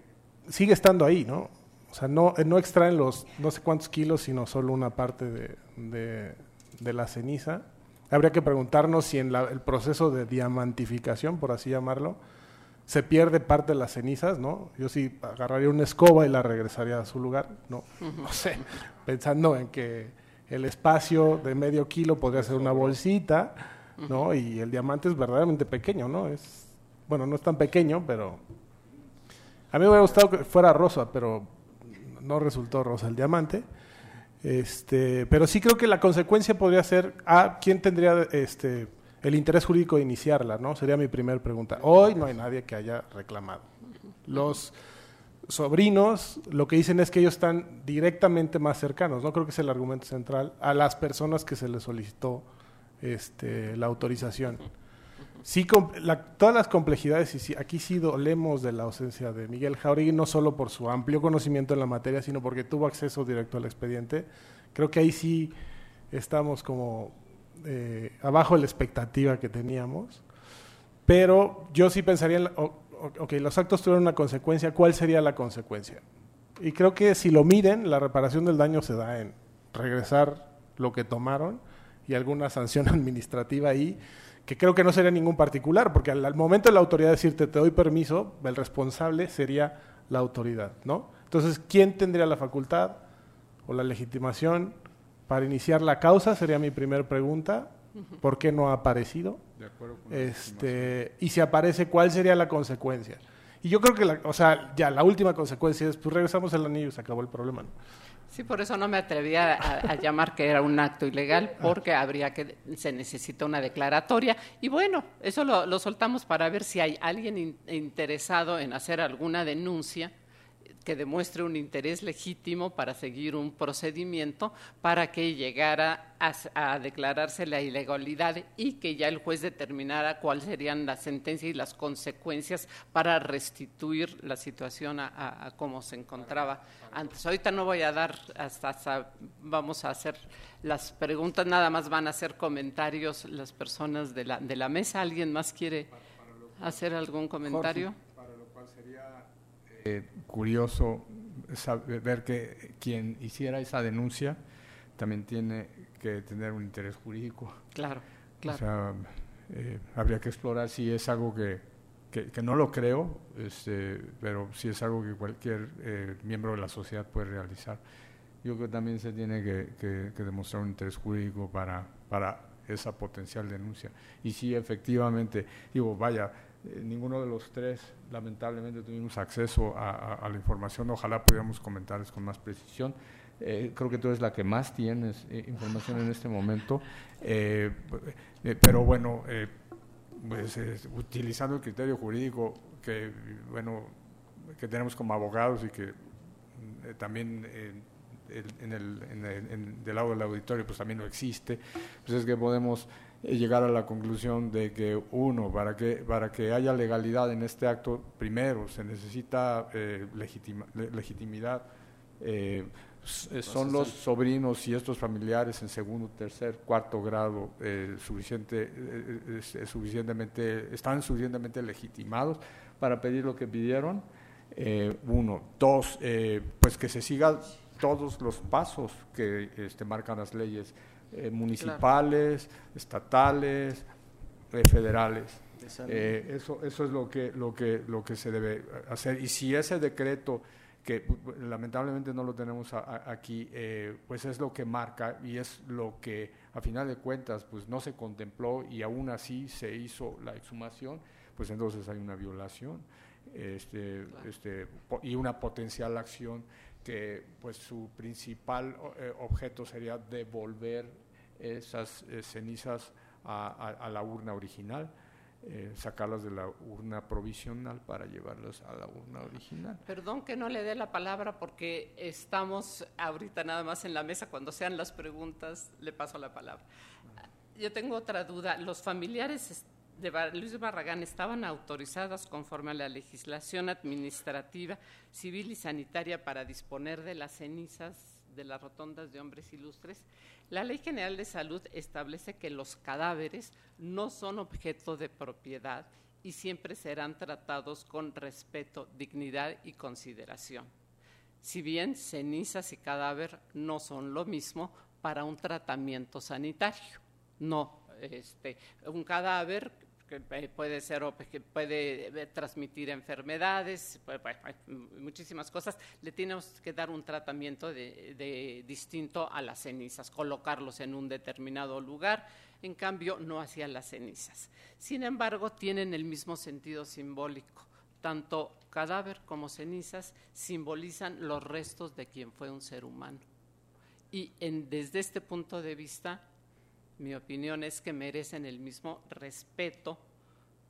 sigue estando ahí, ¿no? O sea, no, no extraen los no sé cuántos kilos, sino solo una parte de de la ceniza. Habría que preguntarnos si en el proceso de diamantificación, por así llamarlo, se pierde parte de las cenizas, ¿no? Yo sí agarraría una escoba y la regresaría a su lugar, ¿no? <laughs> No sé, pensando en que el espacio de medio kilo podría ser una bolsita, ¿no? Y el diamante es verdaderamente pequeño, ¿no? Es, bueno, no es tan pequeño, pero a mí me hubiera gustado que fuera rosa, pero no resultó rosa el diamante. Este, pero sí creo que la consecuencia podría ser a ah, quién tendría este, el interés jurídico de iniciarla, ¿no? Sería mi primera pregunta. Hoy no hay nadie que haya reclamado. Los sobrinos lo que dicen es que ellos están directamente más cercanos, no creo que es el argumento central, a las personas que se les solicitó este, la autorización. Sí, todas las complejidades, y sí, aquí sí dolemos de la ausencia de Miguel Jauregui, no solo por su amplio conocimiento en la materia, sino porque tuvo acceso directo al expediente. Creo que ahí sí estamos como eh, abajo de la expectativa que teníamos. Pero yo sí pensaría, en ok, los actos tuvieron una consecuencia, ¿cuál sería la consecuencia? Y creo que si lo miden, la reparación del daño se da en regresar lo que tomaron y alguna sanción <laughs> administrativa ahí, que creo que no sería ningún particular, porque al, momento de la autoridad decirte te doy permiso, el responsable sería la autoridad, ¿no? Entonces, ¿quién tendría la facultad o la legitimación para iniciar la causa? Sería mi primera pregunta. ¿Por qué no ha aparecido? este, y si aparece, ¿cuál sería la consecuencia? Y yo creo que, la, o sea, ya la última consecuencia es, pues regresamos el anillo y se acabó el problema. ¿no? Sí, por eso no me atrevía a, llamar que era un acto ilegal, porque habría que, se necesita una declaratoria. Y bueno, eso lo, lo soltamos para ver si hay alguien interesado en hacer alguna denuncia que demuestre un interés legítimo para seguir un procedimiento para que llegara a, declararse la ilegalidad y que ya el juez determinara cuáles serían las sentencias y las consecuencias para restituir la situación a, cómo se encontraba antes. Ahorita no voy a dar hasta, vamos a hacer las preguntas, nada más van a hacer comentarios las personas de la, de la mesa. ¿Alguien más quiere hacer algún comentario? Eh, curioso ver que quien hiciera esa denuncia también tiene que tener un interés jurídico. Claro, claro. O sea, eh, habría que explorar si es algo que, que, no lo creo, este, pero si es algo que cualquier eh, miembro de la sociedad puede realizar. Yo creo que también se tiene que, que demostrar un interés jurídico para, para esa potencial denuncia. Y si efectivamente, digo, vaya, eh, ninguno de los tres, lamentablemente, tuvimos acceso a, la información. Ojalá pudiéramos comentarles con más precisión. Eh, creo que tú eres la que más tienes eh, información en este momento. pero bueno, pues, utilizando el criterio jurídico que, bueno, que tenemos como abogados y que también en el, del lado del auditorio pues también no existe, pues es que podemos llegar a la conclusión de que uno, para que, para que haya legalidad en este acto, primero se necesita eh, legitimidad. Eh, son los sobrinos y estos familiares en segundo, tercer, cuarto grado suficiente, suficientemente, están suficientemente legitimados para pedir lo que pidieron. uno, dos, pues que se sigan todos los pasos que este, marcan las leyes eh, municipales, estatales, eh, federales. Eh, eso, eso es lo que, lo, que, lo que se debe hacer. Y si ese decreto, que lamentablemente no lo tenemos aquí, pues es lo que marca y es lo que a final de cuentas pues no se contempló y aún así se hizo la exhumación, pues entonces hay una violación este, este, y una potencial acción que pues su principal eh, objeto sería devolver esas eh, cenizas a, la urna original, eh, sacarlas de la urna provisional para llevarlas a la urna original. Perdón que no le dé la palabra porque estamos ahorita nada más en la mesa, cuando sean las preguntas le paso la palabra. Yo tengo otra duda, los familiares de Luis Barragán estaban autorizadas conforme a la legislación administrativa, civil y sanitaria para disponer de las cenizas de las rotondas de hombres ilustres, la Ley General de Salud establece que los cadáveres no son objeto de propiedad y siempre serán tratados con respeto, dignidad y consideración. Si bien cenizas y cadáver no son lo mismo para un tratamiento sanitario, no, este, un cadáver puede ser puede eh, transmitir enfermedades, muchísimas cosas, le tenemos que dar un tratamiento de, distinto a las cenizas, colocarlos en un determinado lugar, en cambio no hacia las cenizas. Sin embargo, tienen el mismo sentido simbólico. Tanto cadáver como cenizas simbolizan los restos de quien fue un ser humano. Y desde este punto de vista, mi opinión es que merecen el mismo respeto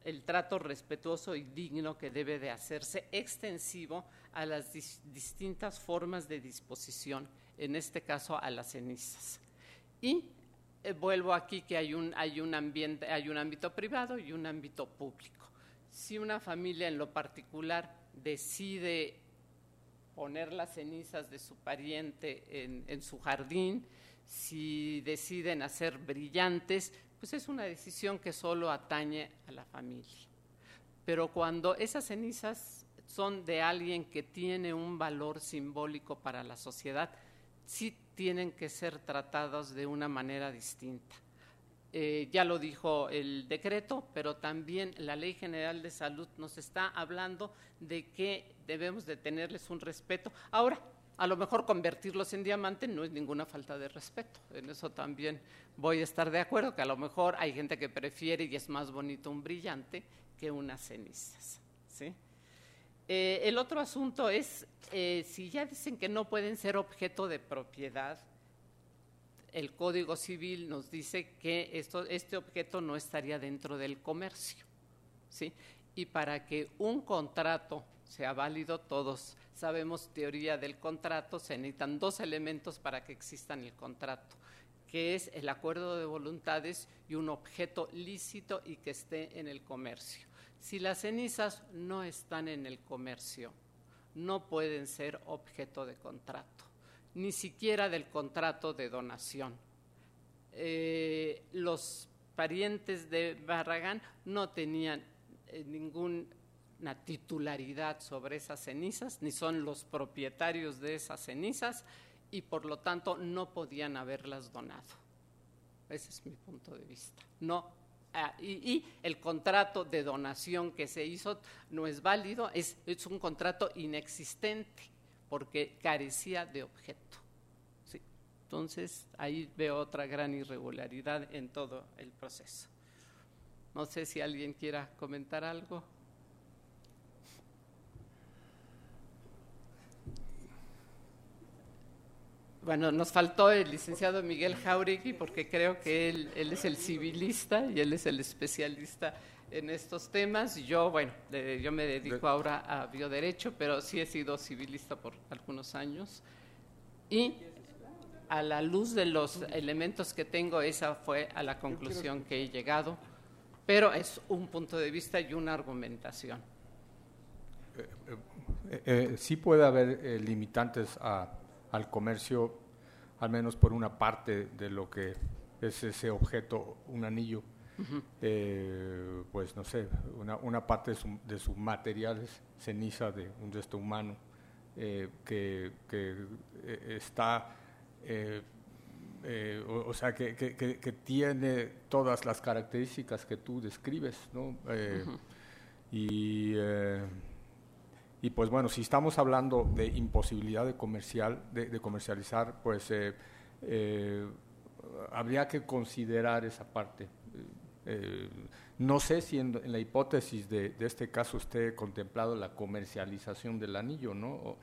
el trato respetuoso y digno que debe de hacerse extensivo a las distintas formas de disposición, en este caso a las cenizas. Y eh, vuelvo aquí que hay un, hay un ambiente, hay un ámbito privado y un ámbito público. Si una familia en lo particular decide poner las cenizas de su pariente en, en su jardín, si deciden hacer brillantes, pues es una decisión que solo atañe a la familia. Pero cuando esas cenizas son de alguien que tiene un valor simbólico para la sociedad, sí tienen que ser tratados de una manera distinta. Eh, ya lo dijo el decreto, pero también la Ley General de Salud nos está hablando de que debemos de tenerles un respeto. Ahora, a lo mejor convertirlos en diamante no es ninguna falta de respeto. En eso también voy a estar de acuerdo, que a lo mejor hay gente que prefiere y es más bonito un brillante que unas cenizas. ¿sí? Eh, el otro asunto es, eh, si ya dicen que no pueden ser objeto de propiedad, el Código Civil nos dice que este objeto no estaría dentro del comercio. ¿sí? Y para que un contrato sea válido, todos sabemos teoría del contrato, se necesitan dos elementos para que existan el contrato, que es el acuerdo de voluntades y un objeto lícito y que esté en el comercio. Si las cenizas no están en el comercio, no pueden ser objeto de contrato, ni siquiera del contrato de donación. Eh, los parientes de Barragán no tenían eh, ningún una titularidad sobre esas cenizas, ni son los propietarios de esas cenizas y por lo tanto no podían haberlas donado. Ese es mi punto de vista. No, ah, y, el contrato de donación que se hizo no es válido, es, es un contrato inexistente porque carecía de objeto. ¿sí? Entonces ahí veo otra gran irregularidad en todo el proceso. No sé si alguien quiera comentar algo. Bueno, nos faltó el licenciado Miguel Jauregui porque creo que él, es el civilista y él es el especialista en estos temas. Yo, bueno, yo me dedico ahora a bioderecho, pero sí he sido civilista por algunos años. Y a la luz de los elementos que tengo, esa fue a la conclusión que he llegado, pero es un punto de vista y una argumentación. Eh, eh, eh, sí puede haber limitantes a al comercio, al menos por una parte de lo que es ese objeto, un anillo. Eh, pues no sé, una, una parte de, sus materiales, ceniza de un resto humano, eh, que, eh, está, o, sea, que, que, tiene todas las características que tú describes, ¿no? Y y pues bueno, si estamos hablando de imposibilidad de, comercial, de, comercializar, pues eh, eh, habría que considerar esa parte. Eh, no sé si en, la hipótesis de, este caso esté contemplado la comercialización del anillo, ¿no?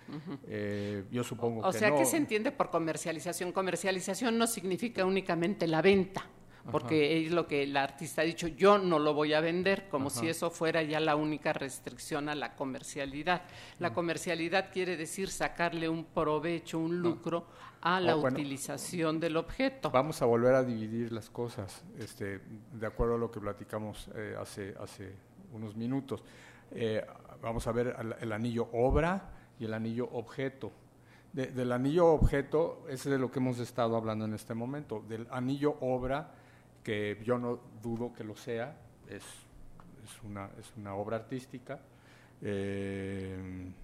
yo supongo que no. O sea, ¿qué se entiende por comercialización? Comercialización no significa únicamente la venta porque es lo que el artista ha dicho, yo no lo voy a vender, como si eso fuera ya la única restricción a la comercialidad. La mm. comercialidad quiere decir sacarle un provecho, un lucro a la utilización del objeto. Vamos a volver a dividir las cosas, este, de acuerdo a lo que platicamos eh, hace, hace unos minutos. Eh, vamos a ver el, anillo obra y el anillo objeto. del anillo objeto, ese es de lo que hemos estado hablando en este momento. Del anillo obra, que yo no dudo que lo sea, es, es, una, es una obra artística, eh,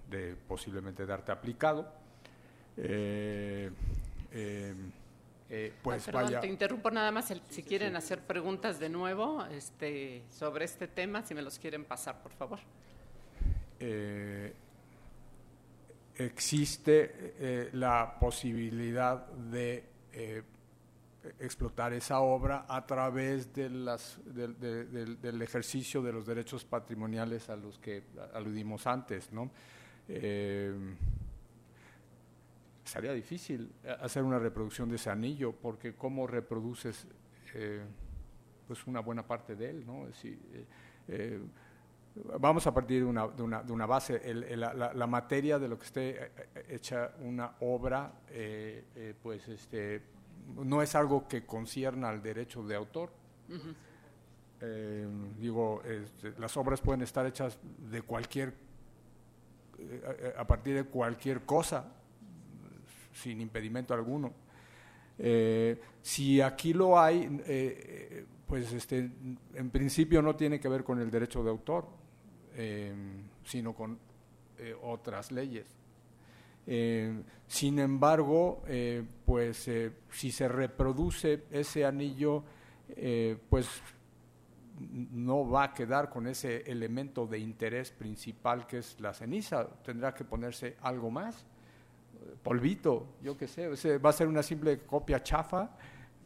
de, posiblemente de arte aplicado. Eh, eh, pues perdón, te interrumpo nada más, si quieren hacer preguntas de nuevo este, sobre este tema, si me los quieren pasar, por favor. existe la posibilidad de explotar esa obra a través de las, del ejercicio de los derechos patrimoniales a los que aludimos antes. ¿no? Eh, sería difícil hacer una reproducción de ese anillo, porque cómo reproduces eh, pues una buena parte de él. ¿no? vamos a partir de una, de una, de una base, la, materia de lo que esté hecha una obra, pues este, no es algo que concierna al derecho de autor. digo, este, las obras pueden estar hechas de cualquier, a partir de cualquier cosa, sin impedimento alguno. Eh, si aquí lo hay, eh, pues este, en principio no tiene que ver con el derecho de autor, eh, sino con otras leyes. Sin embargo, pues si se reproduce ese anillo, pues no va a quedar con ese elemento de interés principal que es la ceniza, tendrá que ponerse algo más polvito, yo qué sé, va a ser una simple copia chafa,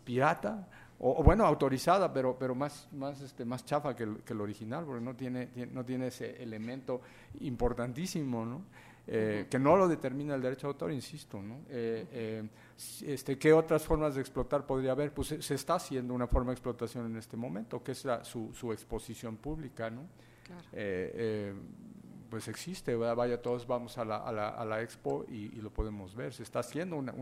pirata, o, bueno, autorizada, pero, pero más, más, este, más chafa que el, que el original, porque no tiene, no tiene ese elemento importantísimo, ¿no? Eh, que no lo determina el derecho de autor, insisto. ¿no? Eh, eh, este, ¿Qué otras formas de explotar podría haber? Pues se, está haciendo una forma de explotación en este momento, que es su, su, exposición pública. ¿no? Claro pues existe, vaya, todos vamos a la, a la, a la expo y, lo podemos ver, se está haciendo una,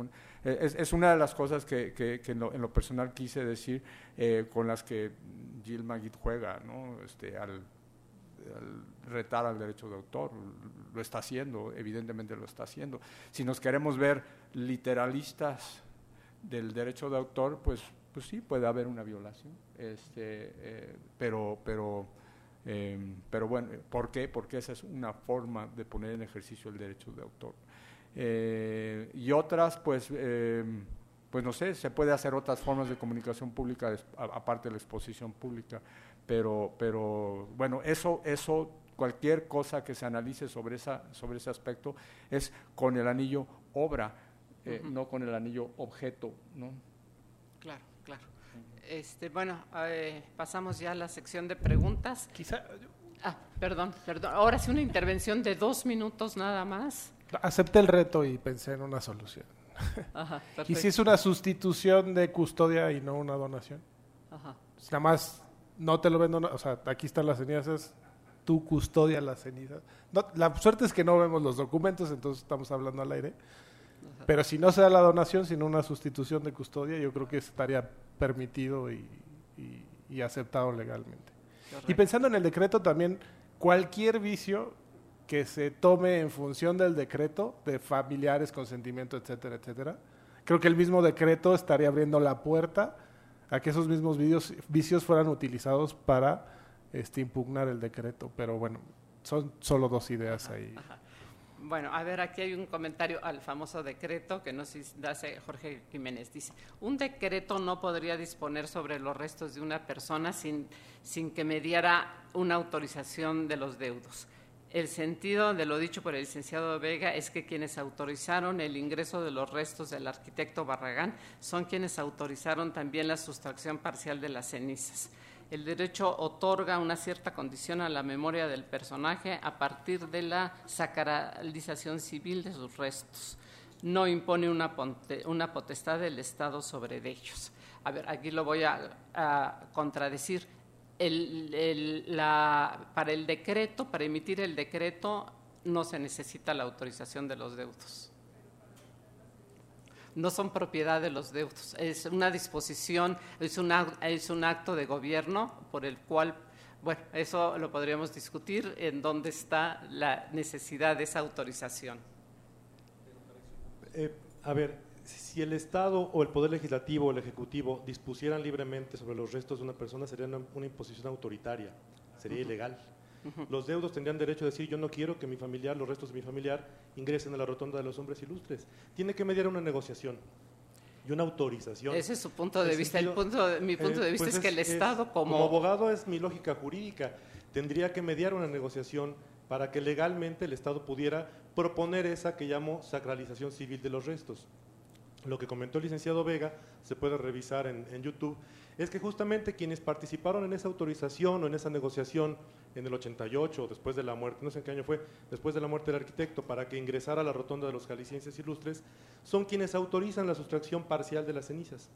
eh, es, es, una de las cosas que, que, en, lo, personal quise decir eh, con las que Jill Magid juega, ¿no? Este, al, retar al derecho de autor, lo está haciendo, evidentemente lo está haciendo. Si nos queremos ver literalistas del derecho de autor, pues, pues sí, puede haber una violación, este, eh, pero, pero Em, pero bueno, ¿por qué? Porque esa es una forma de poner en ejercicio el derecho de autor. Eh, y otras, pues, em, pues no sé, se puede hacer otras formas de comunicación pública aparte de la exposición pública, pero, pero bueno, eso, eso, cualquier cosa que se analice sobre, esa, sobre ese aspecto es con el anillo obra, eh, no con el anillo objeto, ¿no? Claro, claro. Este, bueno, eh, pasamos ya a la sección de preguntas. Quizá. Ah, perdón, perdón. Ahora sí una intervención de dos minutos nada más. Acepté el reto y pensé en una solución. Ajá, <laughs> ¿Y si es una sustitución de custodia y no una donación? Ajá. Nada más no te lo vendo, o sea, aquí están las cenizas, tú custodia las cenizas. la suerte es que no vemos los documentos, entonces estamos hablando al aire. Pero si no se da la donación, sino una sustitución de custodia, yo creo que estaría permitido y, aceptado legalmente. Y pensando en el decreto también, cualquier vicio que se tome en función del decreto, de familiares, consentimiento, etcétera, etcétera, creo que el mismo decreto estaría abriendo la puerta a que esos mismos vicios fueran utilizados para este, impugnar el decreto. Pero bueno, son solo dos ideas ahí. Bueno, a ver, aquí hay un comentario al famoso decreto que nos hace Jorge Jiménez. Dice, un decreto no podría disponer sobre los restos de una persona sin, sin que mediara una autorización de los deudos. El sentido de lo dicho por el licenciado Vega es que quienes autorizaron el ingreso de los restos del arquitecto Barragán son quienes autorizaron también la sustracción parcial de las cenizas. El derecho otorga una cierta condición a la memoria del personaje a partir de la sacralización civil de sus restos. No impone una, potestad del Estado sobre ellos. A ver, aquí lo voy a, contradecir. Para el decreto, para emitir el decreto, no se necesita la autorización de los deudos no son propiedad de los deudos. Es una disposición, es, es un acto de gobierno por el cual, bueno, eso lo podríamos discutir en dónde está la necesidad de esa autorización. Eh, a ver, si el Estado o el Poder Legislativo o el Ejecutivo dispusieran libremente sobre los restos de una persona, sería una, imposición autoritaria, sería ilegal. Los deudos tendrían derecho a decir, yo no quiero que mi familiar, los restos de mi familiar, ingresen a la rotonda de los hombres ilustres. Tiene que mediar una negociación y una autorización. Ese es su punto de vista. el punto mi punto de eh, vista pues es, que el Estado como... Como abogado es mi lógica jurídica. Tendría que mediar una negociación para que legalmente el Estado pudiera proponer esa que llamo sacralización civil de los restos lo que comentó el licenciado Vega, se puede revisar en, YouTube, es que justamente quienes participaron en esa autorización o en esa negociación en el 88, después de la muerte, no sé en qué año fue, después de la muerte del arquitecto, para que ingresara a la rotonda de los jaliscienses ilustres, son quienes autorizan la sustracción parcial de las cenizas.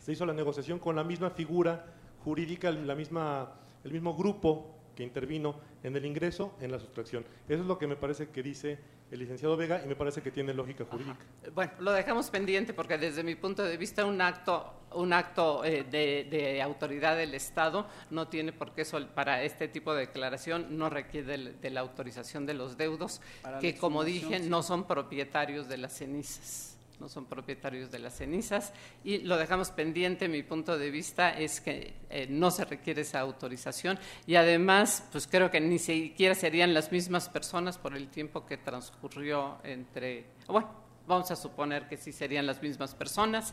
Se hizo la negociación con la misma figura jurídica, la misma el mismo grupo que intervino en el ingreso, en la sustracción. Eso es lo que me parece que dice el licenciado Vega y me parece que tiene lógica jurídica. Bueno, lo dejamos pendiente porque desde mi punto de vista un acto, un acto eh, de, autoridad del Estado no tiene por qué sol, para este tipo de declaración no requiere de, la autorización de los deudos que como dije no son propietarios de las cenizas no son propietarios de las cenizas y lo dejamos pendiente. Mi punto de vista es que eh, no se requiere esa autorización y además, pues creo que ni siquiera serían las mismas personas por el tiempo que transcurrió entre, bueno, vamos a suponer que sí serían las mismas personas.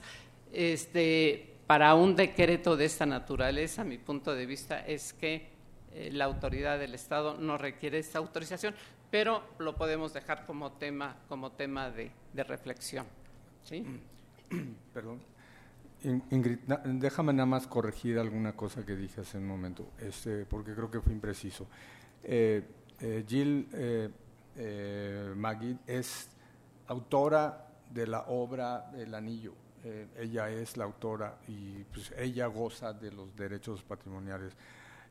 Este, para un decreto de esta naturaleza, mi punto de vista es que eh, la autoridad del Estado no requiere esta autorización, pero lo podemos dejar como tema, como tema de reflexión. ¿Sí? <clears throat> Perdón. Ingrid, déjame nada más corregir alguna cosa que dije hace un momento, este, porque creo que fue impreciso. Eh, eh, Jill eh, Magid es autora de la obra El Anillo. ella es la autora y pues, ella goza de los derechos patrimoniales.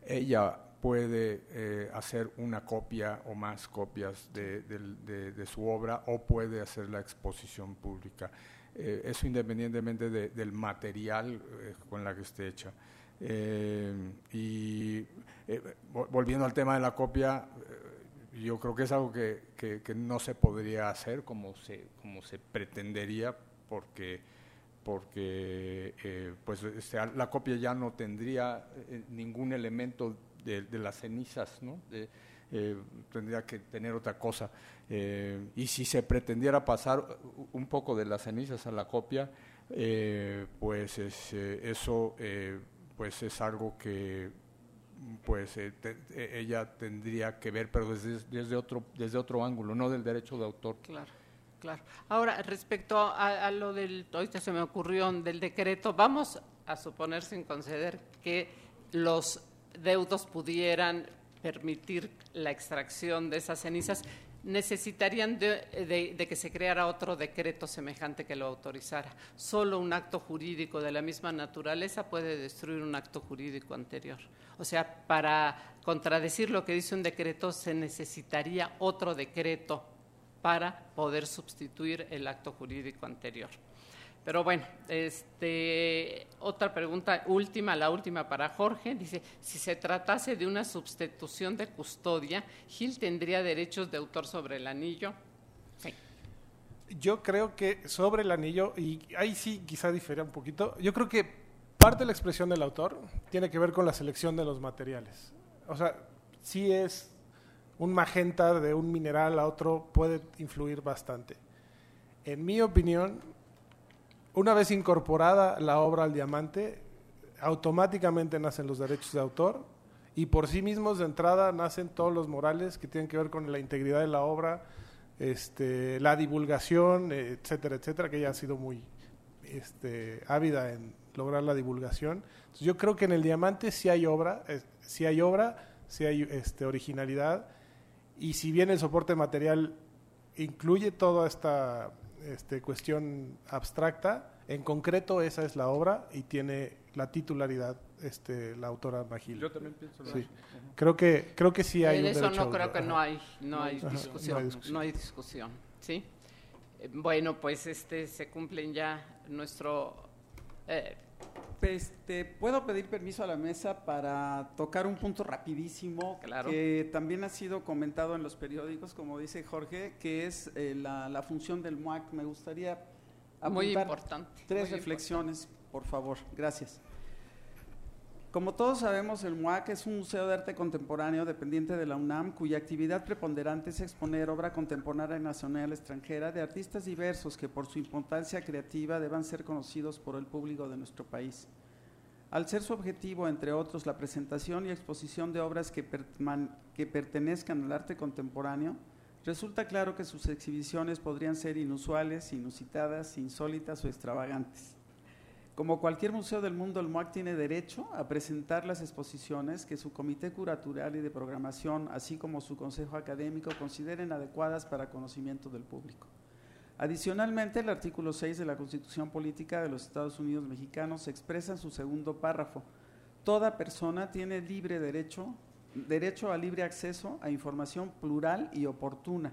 Ella puede hacer una copia o más copias de, su obra o puede hacer la exposición pública. Eh, eso independientemente del material eh, con la que esté hecha. Eh, y volviendo al tema de la copia, yo creo que es algo que, que, no se podría hacer como se, como se pretendería porque porque pues este, la copia ya no tendría ningún elemento de, las cenizas, ¿no? Eh, tendría que tener otra cosa. Eh, y si se pretendiera pasar un poco de las cenizas a la copia, eh, pues eso pues es algo que pues ella tendría que ver, pero desde, desde, otro, desde otro ángulo, no del derecho de autor. Claro. Claro. Ahora, respecto a, a, lo del, ahorita se me ocurrió, del decreto, vamos a suponer sin conceder que los deudos pudieran permitir la extracción de esas cenizas, necesitarían de, que se creara otro decreto semejante que lo autorizara. Solo un acto jurídico de la misma naturaleza puede destruir un acto jurídico anterior. O sea, para contradecir lo que dice un decreto se necesitaría otro decreto para poder sustituir el acto jurídico anterior. Pero bueno, este, otra pregunta última, la última para Jorge. Dice, si se tratase de una sustitución de custodia, ¿Gil tendría derechos de autor sobre el anillo? Sí. Yo creo que sobre el anillo, y ahí sí quizá difería un poquito, yo creo que parte de la expresión del autor tiene que ver con la selección de los materiales. O sea, si es un magenta de un mineral a otro, puede influir bastante. En mi opinión, una vez incorporada la obra al diamante, automáticamente nacen los derechos de autor y por sí mismos de entrada nacen todos los morales que tienen que ver con la integridad de la obra, este, la divulgación, etcétera, etcétera, que ella ha sido muy este, ávida en lograr la divulgación. yo creo que en el diamante sí hay obra, sí hay obra, sí hay este, originalidad y si bien el soporte material incluye toda esta este, cuestión abstracta. En concreto, esa es la obra y tiene la titularidad este, la autora Magil. Yo también pienso. Sí. Creo que creo que sí hay. En eso no creo que no hay no hay, discusión, no hay discusión. Sí. Eh, bueno, pues este se cumplen ya nuestro eh, este, puedo pedir permiso a la mesa para tocar un punto rapidísimo claro. que también ha sido comentado en los periódicos, como dice Jorge, que es eh, la, función del MUAC. Me gustaría muy importante, tres reflexiones, por favor. Gracias. Como todos sabemos, el MUAC es un museo de arte contemporáneo dependiente de la UNAM, cuya actividad preponderante es exponer obra contemporánea nacional extranjera de artistas diversos que por su importancia creativa deban ser conocidos por el público de nuestro país. Al ser su objetivo, entre otros, la presentación y exposición de obras que, que pertenezcan al arte contemporáneo, resulta claro que sus exhibiciones podrían ser inusuales, inusitadas, insólitas o extravagantes. Como cualquier museo del mundo, el MOAC tiene derecho a presentar las exposiciones que su comité curatural y de programación, así como su consejo académico, consideren adecuadas para conocimiento del público. Adicionalmente, el artículo 6 de la Constitución Política de los Estados Unidos Mexicanos expresa en su segundo párrafo, toda persona tiene libre derecho, derecho a libre acceso a información plural y oportuna,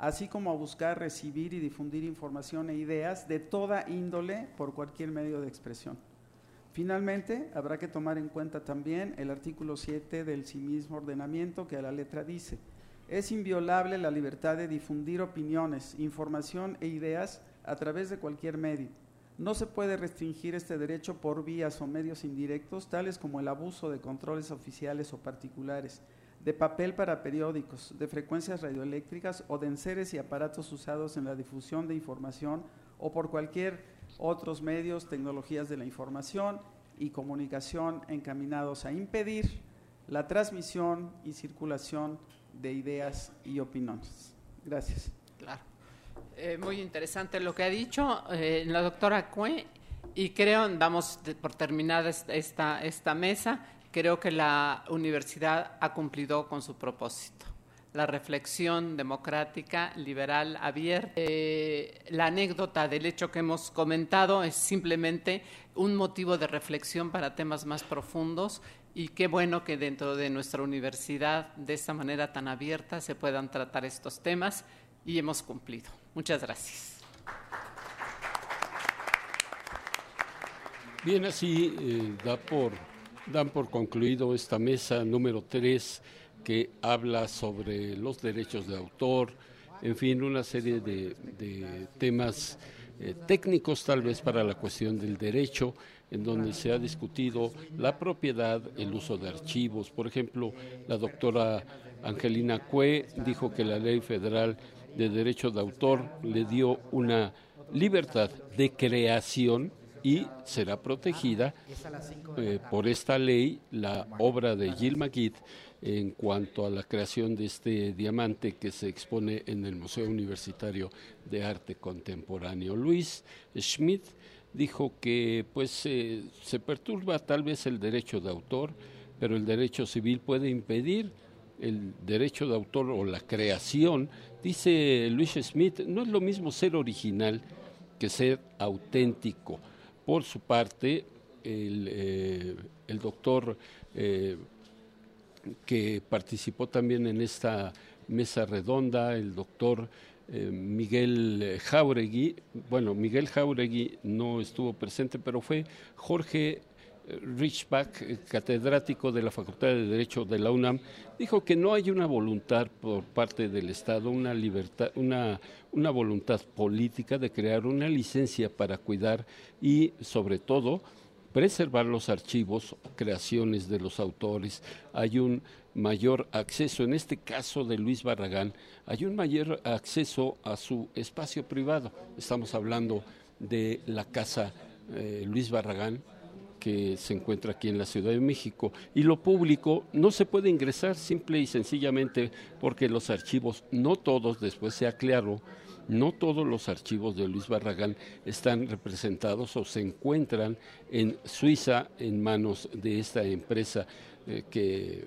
así como a buscar, recibir y difundir información e ideas de toda índole por cualquier medio de expresión. Finalmente, habrá que tomar en cuenta también el artículo 7 del sí mismo ordenamiento que a la letra dice, es inviolable la libertad de difundir opiniones, información e ideas a través de cualquier medio. No se puede restringir este derecho por vías o medios indirectos, tales como el abuso de controles oficiales o particulares, de papel para periódicos, de frecuencias radioeléctricas o de enseres y aparatos usados en la difusión de información o por cualquier otros medios, tecnologías de la información y comunicación encaminados a impedir la transmisión y circulación de ideas y opiniones. Gracias. Claro. Eh, muy interesante lo que ha dicho eh, la doctora Cue y creo, damos por terminada esta, esta mesa, creo que la universidad ha cumplido con su propósito. La reflexión democrática, liberal, abierta. Eh, la anécdota del hecho que hemos comentado es simplemente un motivo de reflexión para temas más profundos y qué bueno que dentro de nuestra universidad, de esta manera tan abierta, se puedan tratar estos temas y hemos cumplido. Muchas gracias. Bien, así eh, da por, dan por concluido esta mesa número 3 que habla sobre los derechos de autor, en fin, una serie de, temas eh, técnicos tal vez para la cuestión del derecho, en donde se ha discutido la propiedad, el uso de archivos. Por ejemplo, la doctora Angelina Cue dijo que la ley federal de derecho de autor le dio una libertad de creación y será protegida eh, por esta ley la obra de Gil Magid en cuanto a la creación de este diamante que se expone en el Museo Universitario de Arte Contemporáneo. Luis Schmidt dijo que pues eh, se perturba tal vez el derecho de autor, pero el derecho civil puede impedir el derecho de autor o la creación. Dice Luis Schmidt, no es lo mismo ser original que ser auténtico. Por su parte, el, eh, el doctor eh, que participó también en esta mesa redonda, el doctor eh, Miguel Jauregui, bueno, Miguel Jauregui no estuvo presente, pero fue Jorge Richbach, catedrático de la Facultad de Derecho de la UNAM, dijo que no hay una voluntad por parte del Estado, una libertad, una, una voluntad política de crear una licencia para cuidar y, sobre todo, preservar los archivos, creaciones de los autores. Hay un mayor acceso, en este caso de Luis Barragán, hay un mayor acceso a su espacio privado. Estamos hablando de la casa eh, Luis Barragán, que se encuentra aquí en la Ciudad de México. Y lo público no se puede ingresar simple y sencillamente porque los archivos, no todos, después se aclaró, no todos los archivos de Luis Barragán están representados o se encuentran en Suiza en manos de esta empresa eh, que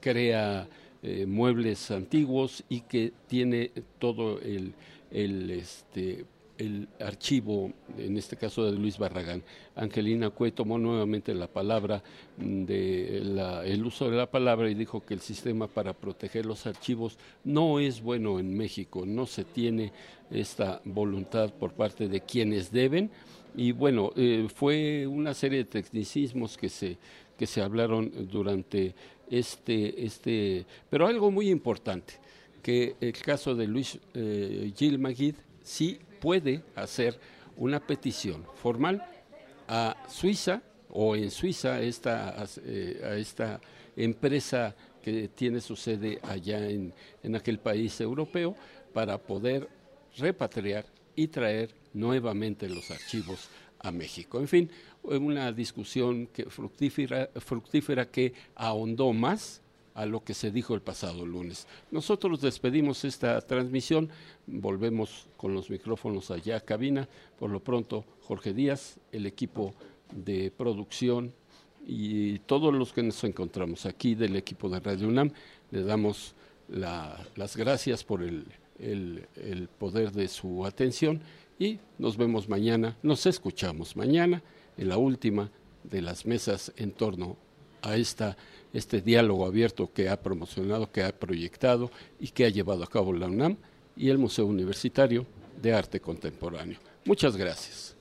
crea eh, muebles antiguos y que tiene todo el, el este, el archivo, en este caso de Luis Barragán. Angelina Cue tomó nuevamente la palabra, de el uso de la palabra y dijo que el sistema para proteger los archivos no es bueno en México, no se tiene esta voluntad por parte de quienes deben. Y bueno, eh, fue una serie de tecnicismos que se, que se hablaron durante este, este, pero algo muy importante, que el caso de Luis eh, Gil Magid sí puede hacer una petición formal a Suiza o en Suiza esta, eh, a esta empresa que tiene su sede allá en, en aquel país europeo para poder repatriar y traer nuevamente los archivos a México. En fin, una discusión que fructífera, fructífera que ahondó más a lo que se dijo el pasado lunes. Nosotros despedimos esta transmisión, volvemos con los micrófonos allá a cabina. Por lo pronto, Jorge Díaz, el equipo de producción y todos los que nos encontramos aquí del equipo de Radio UNAM, le damos las gracias por el, el poder de su atención y nos vemos mañana, nos escuchamos mañana en la última de las mesas en torno a esta, este diálogo abierto que ha promocionado, que ha proyectado y que ha llevado a cabo la UNAM y el Museo Universitario de Arte Contemporáneo. Muchas gracias.